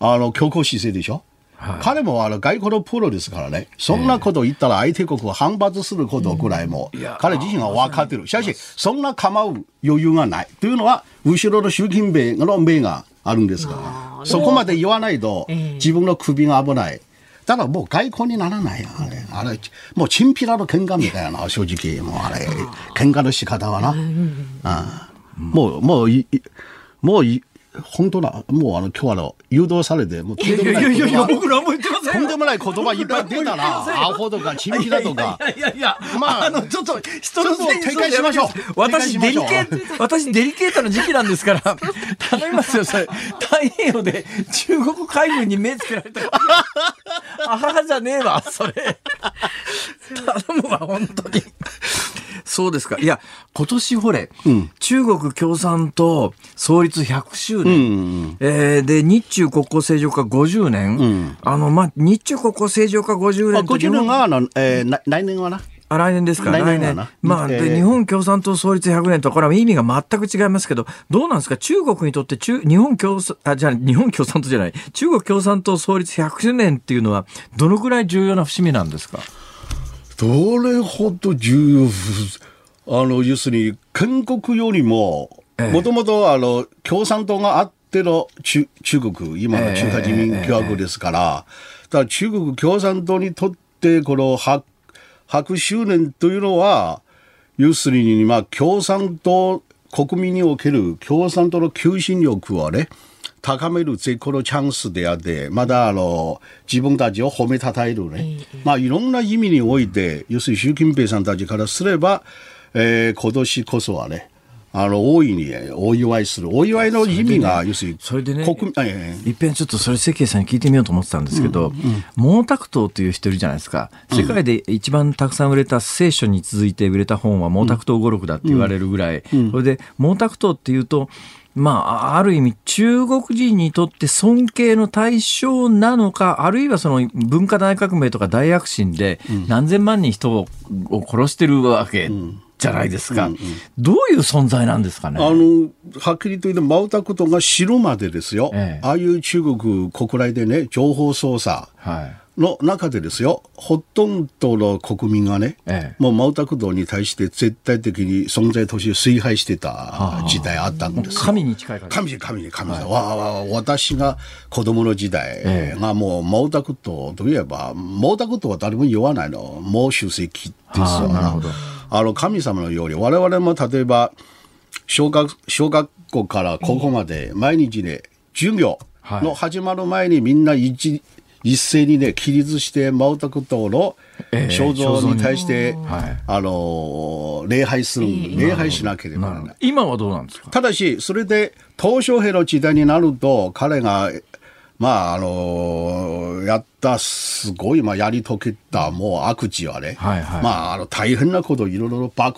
あの、強硬姿勢でしょ？はい、彼もあの外交のプロですからね、そんなこと言ったら相手国は反発することぐらいも、彼自身は分かってる。しかし、そんな構う余裕がない。というのは、後ろの習近平の目があるんですから、そこまで言わないと、自分の首が危ない。だからもう外交にならないよ、あれ。あれ、もうチンピラの喧嘩みたいな、正直。もうあれ、喧嘩の仕方はな。あもう、もう、もう、本当だ。もうあの、今日あの、誘導されて、もうとんでもない。いやいや僕何も言ってません。とんでもない言葉いっぱい出たら、アホとか、チンピラとか。いやいやいや、まあ、あの、ちょっと、人のせいにしましょう。私、デリケート、私、デリケートな時期なんですから、頼みますよ、それ。太平洋で中国海軍に目つけられた。あははじゃねえわ、それ。頼むわ、本当に。そうですか。いや、今年ほれ、うん、中国共産党創立100周年、うん、えー、で、日中国交正常化50年、うん、あの、まあ、日中国交正常化50年50年が、あの、えー、来年はな。あ来年ですか。来年まあ、で日本共産党創立100年とこれは意味が全く違いますけどどうなんですか？中国にとって中日本共産あじゃあ日本共産党じゃない。中国共産党創立100年っていうのはどのぐらい重要な節目なんですか？どれほど重要、あの、要するに、建国よりも、もともと、あの、共産党があっての中中国、今の中華人民共和国ですから、だから中国共産党にとって、この100、100周年というのは、要するに、まあ、共産党、国民における共産党の求心力はね、高める絶好のチャンスであって、まだあの自分たちを褒めたたえるね、まあいろんな意味において、要するに習近平さんたちからすれば、えー、今年こそはね、あの、大いにお祝いする。お祝いの意味が、要するに、それでね、国えー、いっぺんちょっとそれ、関係さんに聞いてみようと思ってたんですけど、毛沢東という人いるじゃないですか。世界で一番たくさん売れた聖書に続いて売れた本は毛沢東語録だって言われるぐらい、それで、毛沢東っていうと、まあ、ある意味中国人にとって尊敬の対象なのか、あるいはその文化大革命とか大躍進で何千万人人を殺してるわけ。じゃないですか、うんうん、どういう存在なんですかね？あのはっきりと言って毛沢東が知るまでですよ、ええ、ああいう中国国内でね情報操作、はいの中でですよ、ほとんどの国民がね、ええ、もう毛沢東に対して絶対的に存在として崇拝してた時代あったんですよ。神に近い神に、神に、神に。はい、わ私が子供の時代がもう毛沢東といえば、毛沢東は誰も言わないの。毛主席ですよ。なるほど。あの、神様のように、我々も例えば、小学、小学校から高校まで毎日ね、授業の始まる前にみんな一、一斉にね、起立して毛沢東の肖像に対して、えー、あの、礼拝する、礼拝しなければならない。今はどうなんですか？ただし、それで、鄧小平の時代になると、彼がまあ、あのやったすごい、まあ、やり遂げたもう悪事はね、はいはい、まあ、あの、大変なこといろいろ暴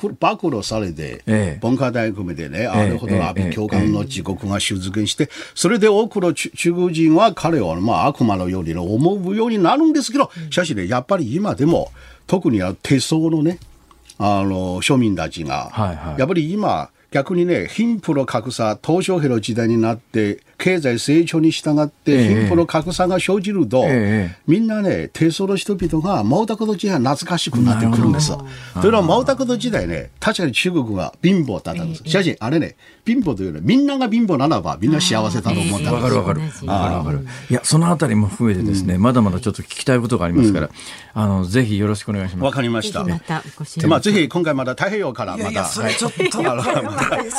露されて、ええ、文化大学でね、あれほど安倍教官の自国が出現して、それで多くの中国人は彼を、まあ、悪魔のように思うようになるんですけど、しかしね、やっぱり今でも、特に手相のね、あの、庶民たちが、はいはい、やっぱり今、逆にね、貧富の格差、東証平の時代になって、経済成長に従って貧富の格差が生じると、ええ、みんなね、低層の人々が毛沢東時代懐かしくなってくるんです。というのは毛沢東時代ね、確かに中国が貧乏だったんです。しかし、あれね、貧乏というのはみんなが貧乏ならばみんな幸せだと思ったんです。わかるわかる。わかるいや、そのあたりも含めてですね、うん、まだまだちょっと聞きたいことがありますから、うん、あの、ぜひよろしくお願いします。わかりました。またまあ、ぜひ今回また太平洋からまた、いやいやそれちょっと、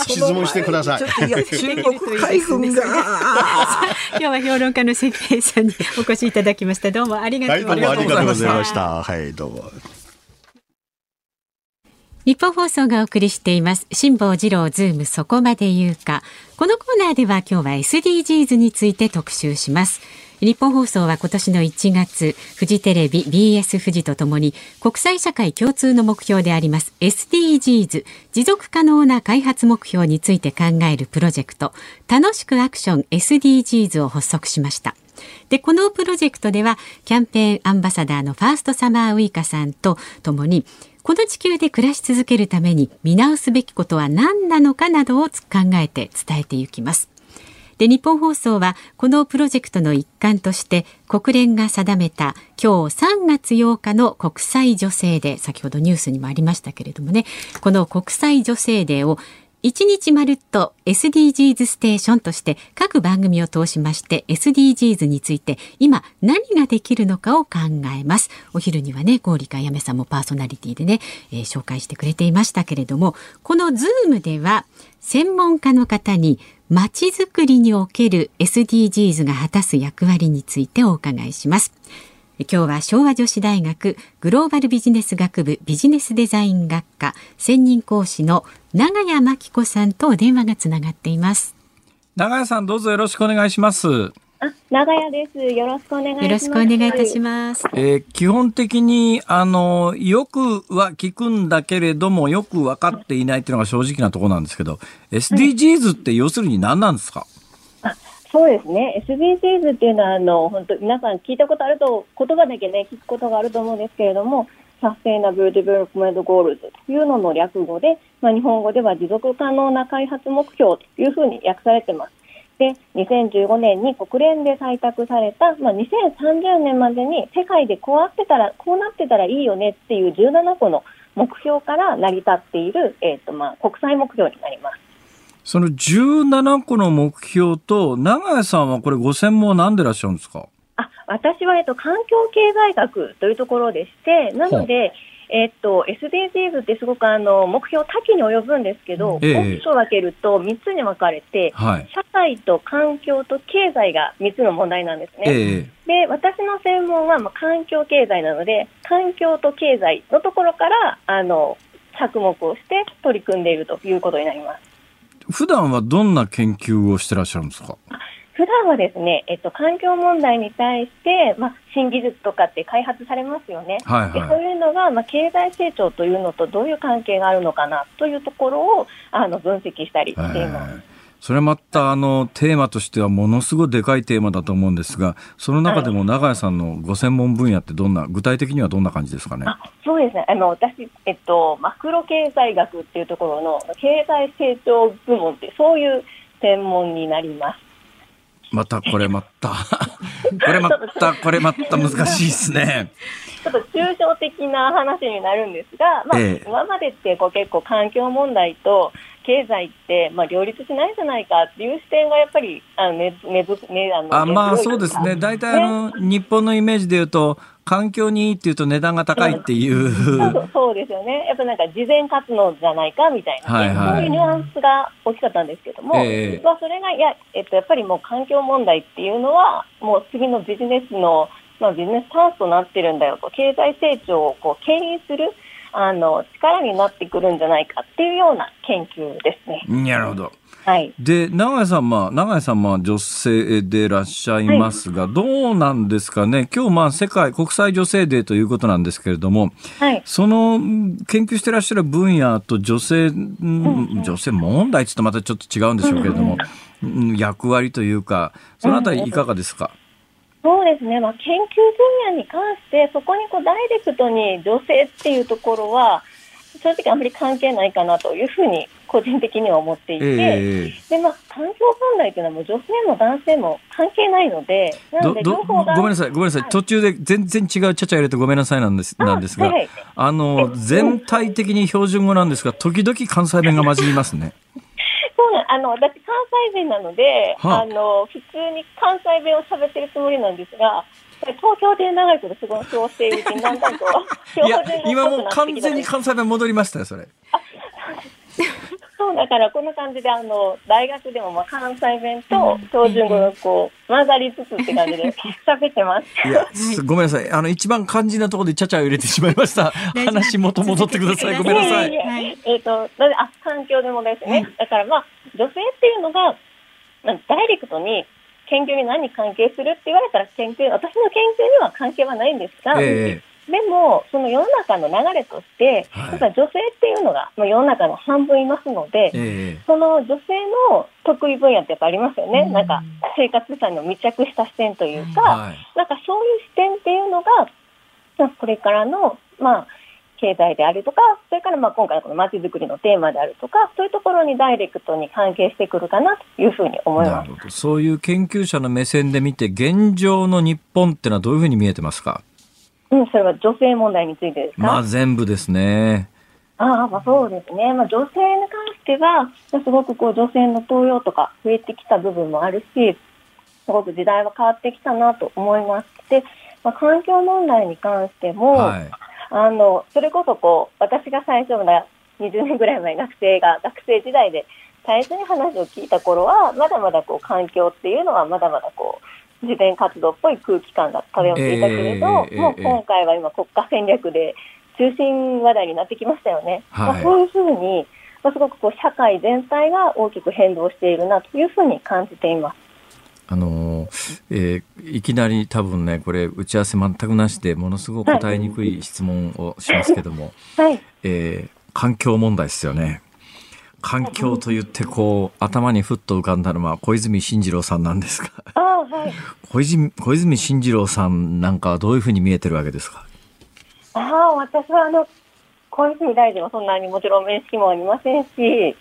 質問 してください。中国海軍が。今日は評論家の関平さんにお越しいただきました。どうもありがとうございました。はい、どうもありがとうございました。はい、どうも。ニッポン放送がお送りしています辛坊治郎ズームそこまで言うかこのコーナーでは今日は SDGs について特集しますニッポン放送は今年の1月、フジテレビ、BS 富士とともに国際社会共通の目標であります SDGs、持続可能な開発目標について考えるプロジェクト、楽しくアクション SDGs を発足しました。で、このプロジェクトでは、キャンペーンアンバサダーのファーストサマーウイカさんとともに、この地球で暮らし続けるために見直すべきことは何なのかなどを考えて伝えていきます。でニッポン放送はこのプロジェクトの一環として国連が定めた今日3月8日の国際女性デー先ほどニュースにもありましたけれどもねこの国際女性デーを一日まるっと SDGs ステーションとして各番組を通しまして SDGs について今何ができるのかを考えます。お昼にはね、ゴーリカやめさんもパーソナリティでね、えー、紹介してくれていましたけれども、このズームでは専門家の方にまちづくりにおける SDGs が果たす役割についてお伺いします。今日は昭和女子大学グローバルビジネス学部ビジネスデザイン学科専任講師の長谷真紀子さんと電話がつながっています長谷さんどうぞよろしくお願いしますあ、長屋です。よろしくお願いします。よろしくお願いいたします。えー、基本的に、あの、よくは聞くんだけれども、よく分かっていないっていうのが正直なところなんですけど、SDGs って要するに何なんですか、そうですね、SDGs っていうのはあの本当皆さん聞いたことあると言葉だけね聞くことがあると思うんですけれども Sustainable Development Goals というのの略語で、まあ、日本語では持続可能な開発目標というふうに訳されてます。で、2015年に国連で採択された、まあ、2030年までに世界でこうなってたら、こうなってたらいいよねっていう17個の目標から成り立っている、えっ、ー、と、まあ、国際目標になります。その17個の目標と、長谷さんはこれご専門なんでいらっしゃるんですか？あ私は、えっと、環境経済学というところでして、なので、えっと、SDGs ってすごくあの目標多岐に及ぶんですけど、ええ、大きく分けると3つに分かれて、はい、社会と環境と経済が3つの問題なんですね。え、で、私の専門はまあ環境経済なので、環境と経済のところからあの着目をして取り組んでいるということになります。普段はどんな研究をしてらっしゃるんですか？普段はですね、えっと、環境問題に対して、まあ、新技術とかって開発されますよね。はいはい、でそういうのが、まあ、経済成長というのとどういう関係があるのかなというところをあの分析したりしています。それまたあのテーマとしてはものすごいでかいテーマだと思うんですが、その中でも長谷さんのご専門分野ってどんな、具体的にはどんな感じですかね？そうですね。あの私えっとマクロ経済学っていうところの経済成長部門ってそういう専門になります。またこれまた これまた これまた難しいですね。ちょっと抽象的な話になるんですが、まあ、ええ、今までってこう結構環境問題と経済って、まあ、両立しないんじゃないかっていう視点がやっぱりあのねねねあのあまあそうですね。大体あの、ね、日本のイメージでいうと環境にいいっていうと値段が高いっていう、そうそうですよね。やっぱなんか事前活動じゃないかみたいな、はいはい、そういうニュアンスが大きかったんですけども、えー、まあ、それがいや、えっと、やっぱりもう環境問題っていうのはもう次のビジネスの、まあ、ビジネスチャンスとなってるんだよと。経済成長をこう牽引するあの力になってくるんじゃないかっていうような研究ですね。なるほど。はい、で長谷さん、まあ、長谷さん、まあ、女性でいらっしゃいますが、はい、どうなんですかね、今日まあ世界国際女性デーということなんですけれども、はい、その研究していらっしゃる分野と女性、うん女性問題ってまたちょっと違うんでしょうけれども、うん、役割というか、そのあたりいかがですか？うんそうですね、まあ、研究分野に関して、そこにこうダイレクトに女性っていうところは、正直あまり関係ないかなというふうに個人的には思っていて、えー、でまあ、環境問題というのはもう女性も男性も関係ないので、なのでごめんなさい、ごめんなさい、はい、途中で全然違うちゃちゃ入れてごめんなさいなんです。なんですが、はい、あの全体的に標準語なんですが、時々関西弁が混じりますね。そうなあの私、関西弁なので、はあ、あの普通に関西弁を喋ってるつもりなんですが、東京で長いこと過ごしているうちに、だんだんと いや、今もう完全に関西弁戻りましたよ、それ。そうだからこの感じであの大学でもまあ関西弁と標準語がこう混ざりつつって感じで 喋ってます。いやごめんなさい。あの一番肝心なところでちゃちゃを入れてしまいました。話元戻ってください。ごめんなさい。えっ、ー、とあ環境でもですね、だからまあ女性っていうのが、まあ、ダイレクトに研究に何関係するって言われたら研究、私の研究には関係はないんですが、えー、でも、その世の中の流れとして、はい、女性っていうのが、まあ、世の中の半分いますので、えー、その女性の得意分野ってやっぱありますよね。ん。なんか、生活者の密着した視点というか、はい、なんかそういう視点っていうのが、これからの、まあ、経済であるとか、それからまあ今回のこのまちづくりのテーマであるとか、そういうところにダイレクトに関係してくるかなというふうに思います。そういう研究者の目線で見て、現状の日本ってのはどういうふうに見えてますか？うん、それは女性問題についてですか？まあ全部ですね。ああ、まあそうですね。まあ女性に関しては、すごくこう女性の登用とか増えてきた部分もあるし、すごく時代は変わってきたなと思います。で、まあ、環境問題に関しても、はいあの、それこそこう、私が最初の20年ぐらい前学生が、学生時代で最初に話を聞いた頃は、まだまだこう、環境っていうのはまだまだこう、自然活動っぽい空気感が漂っていたけれど、えー、もう今回は今国家戦略で中心話題になってきましたよね。はい、まあ、そういうふうに、まあ、すごくこう社会全体が大きく変動しているなというふうに感じています。あのえー、いきなり多分ねこれ打ち合わせ全くなしでものすごく答えにくい質問をしますけども、はい、えー、環境問題ですよね。環境と言ってこう頭にふっと浮かんだのは小泉進次郎さんなんですが、はい、小泉小泉進次郎さんなんかはどういうふうに見えてるわけですか？ああ私はあの小泉大臣はそんなにもちろん面識もありませんし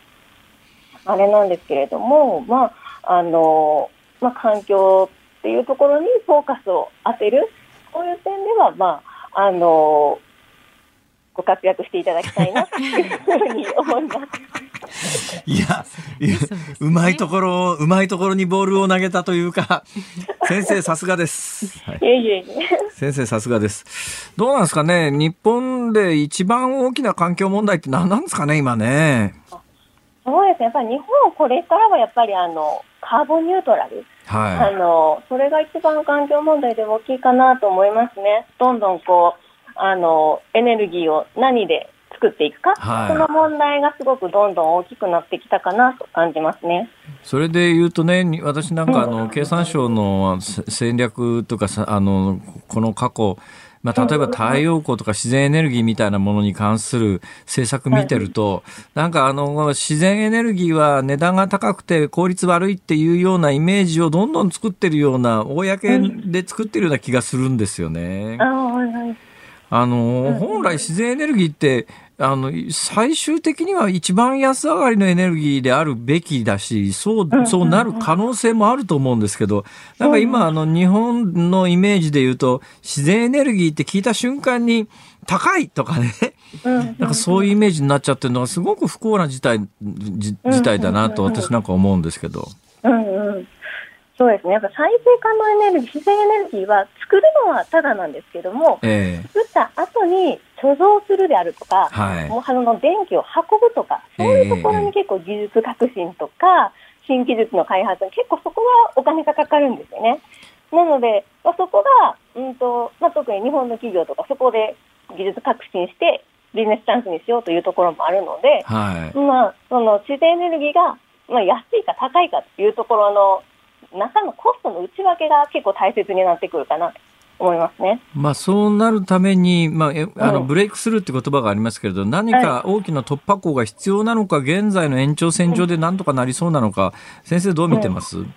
あれなんですけれどもまああのまあ、環境っていうところにフォーカスを当てる、こういう点では、まあ、あの、ご活躍していただきたいなというふうに思います。いや、いや、うまいところ、うまいところにボールを投げたというか、先生さすがです。はい。先生さすがです。どうなんですかね、日本で一番大きな環境問題って何なんですかね、今ね。そうですね、やっぱり日本これからはやっぱりあの、カーボンニュートラル。はい。あの、それが一番環境問題で大きいかなと思いますね。どんどんこう、あの、エネルギーを何で作っていくか、はい、その問題がすごくどんどん大きくなってきたかなと感じますね。それで言うとね、私なんかあの、経産省の戦略とかさ、あの、この過去、まあ、例えば太陽光とか自然エネルギーみたいなものに関する政策見てると、なんかあの、自然エネルギーは値段が高くて効率悪いっていうようなイメージをどんどん作ってるような、公で作ってるような気がするんですよね。あの、本来自然エネルギーって、あの、最終的には一番安上がりのエネルギーであるべきだし、そう、そうなる可能性もあると思うんですけど、なんか今、あの、日本のイメージで言うと、自然エネルギーって聞いた瞬間に、高いとかね、なんかそういうイメージになっちゃってるのがすごく不幸な事態、事態だなと私なんか思うんですけど。うんうんそうですね。やっぱ再生可能エネルギー、自然エネルギーは作るのはただなんですけども、えー、作った後に貯蔵するであるとか、はい、もうあの電気を運ぶとか、そういうところに結構技術革新とか、新技術の開発に結構そこはお金がかかるんですよね。なので、まあ、そこが、うんとまあ、特に日本の企業とかそこで技術革新してビジネスチャンスにしようというところもあるので、はい、まあ、その自然エネルギーが、まあ、安いか高いかというところの中のコストの内訳が結構大切になってくるかなと思いますね。まあ、そうなるために、まあ、あの、ブレイクスルーって言葉がありますけれど、何か大きな突破口が必要なのか、現在の延長線上でなんとかなりそうなのか、先生どう見てます、うん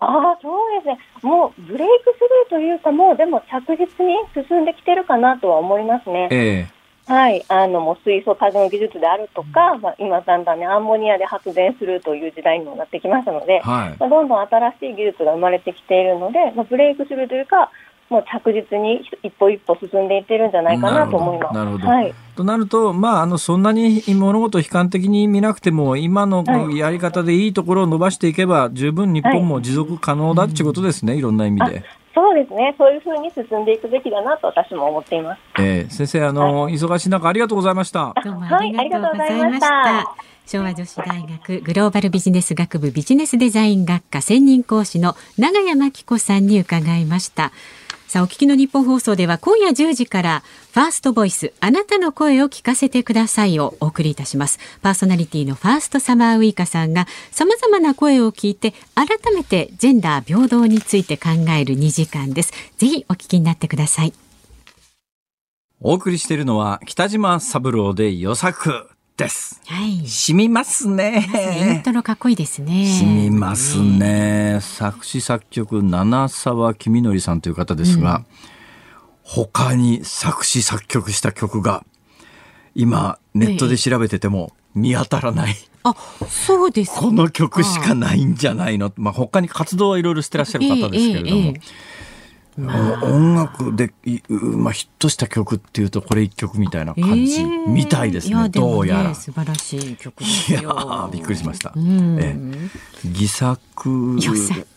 ああ、そうですね。もうブレイクスルーというか、もうでも着実に進んできてるかなとは思いますね。ええ、はい。あの、もう水素化の技術であるとか、まあ、今だんだんね、アンモニアで発電するという時代にもなってきましたので、はい、まあ、どんどん新しい技術が生まれてきているので、まあ、ブレイクスルーというか、もう着実に一歩一歩進んでいってるんじゃないかなと思います。なるほど。はい、となると、まあ、あの、そんなに物事を悲観的に見なくても、今のやり方でいいところを伸ばしていけば、十分日本も持続可能だっていうことですね、はい、いろんな意味で。そうですね。そういうふうに進んでいくべきだなと私も思っています。えー、先生、あの、はい、忙しい中ありがとうございました。どうもありがとうございました。昭和女子大学グローバルビジネス学部ビジネスデザイン学科専任講師の長谷真紀子さんに伺いました。さあ、お聞きの日本放送では今夜10時からファーストボイスあなたの声を聞かせてくださいをお送りいたします。パーソナリティのファーストサマーウイカさんが様々な声を聞いて改めてジェンダー平等について考える2時間です。ぜひお聞きになってください。お送りしているのは北島三郎で予作です。はい。染みますね。イントロかっこいいですね。染みますね。作詞作曲七沢君則さんという方ですが、うん、他に作詞作曲した曲が今ネットで調べてても見当たらない。あ、そうですこの曲しかないんじゃないの。まあ他に活動はいろいろしてらっしゃる方ですけれども。えええ音楽で、まあ、ヒットした曲っていうとこれ一曲みたいな感じみたいですね、えー、どうやら、素晴らしい曲ですよ。いやびっくりしました、うん、え偽作。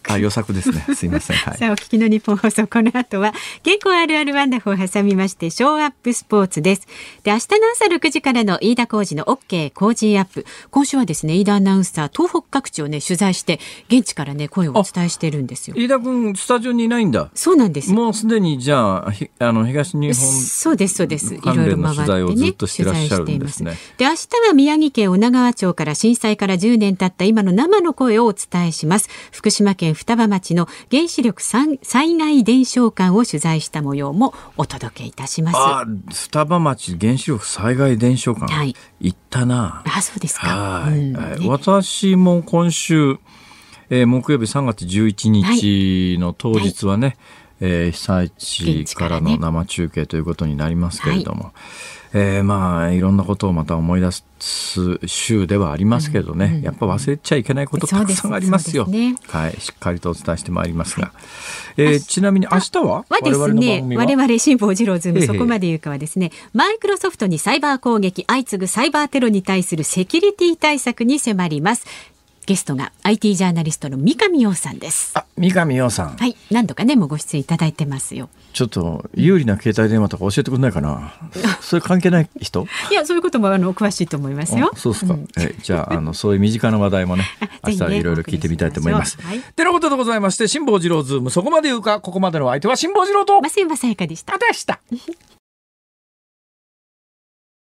あ予作ですね。すいません、はい、さあお聞きの日本放送。この後は健康あるあるワンダフを挟みましてショーアップスポーツです。で明日の朝6時からの飯田浩二の OK 工事アップ。今週はですね飯田アナウンサー東北各地をね取材して現地からね声をお伝えしてるんですよ。飯田君スタジオにいないんだ。そうなんです。もうすでにじゃああの東日本そうですそうです。いろいろ回ってね取材しています。ねで明日は宮城県女川町から震災から10年経った今の生の声をお伝えします。福島県双葉町の原子力災害伝承館を取材した模様もお届けいたします。あ双葉町原子力災害伝承館、はい、行ったな。あそうですか。はい、うん、私も今週えー、木曜日3月11日の当日はね、はいえー、被災地からの生中継ということになりますけれども、ね、えー、まあいろんなことをまた思い出す週ではありますけどね、うんうん、やっぱ忘れちゃいけないことたくさんありますよ。すね、はい、しっかりとお伝えしてまいりますが、はい、えー、ちなみに明日は？はですね、我々辛坊治郎ズームそこまで言うかはですね、マイクロソフトにサイバー攻撃相次ぐサイバーテロに対するセキュリティ対策に迫ります。ゲストが IT ジャーナリストの三上洋さんです。あ、三上洋さん。はい、何度かねもうご出演いただいてますよ。ちょっと有利な携帯電話とか教えてくれないかな。それ関係ない人？いやそういうこともあの詳しいと思いますよ。そうですか。うん、えじゃああのそういう身近な話題もね 明日いろいろ聞いてみたいと思います。はい、てなことでございまして辛坊治郎ズームそこまで言うかここまでの相手は辛坊治郎と増山さやかでした。でした。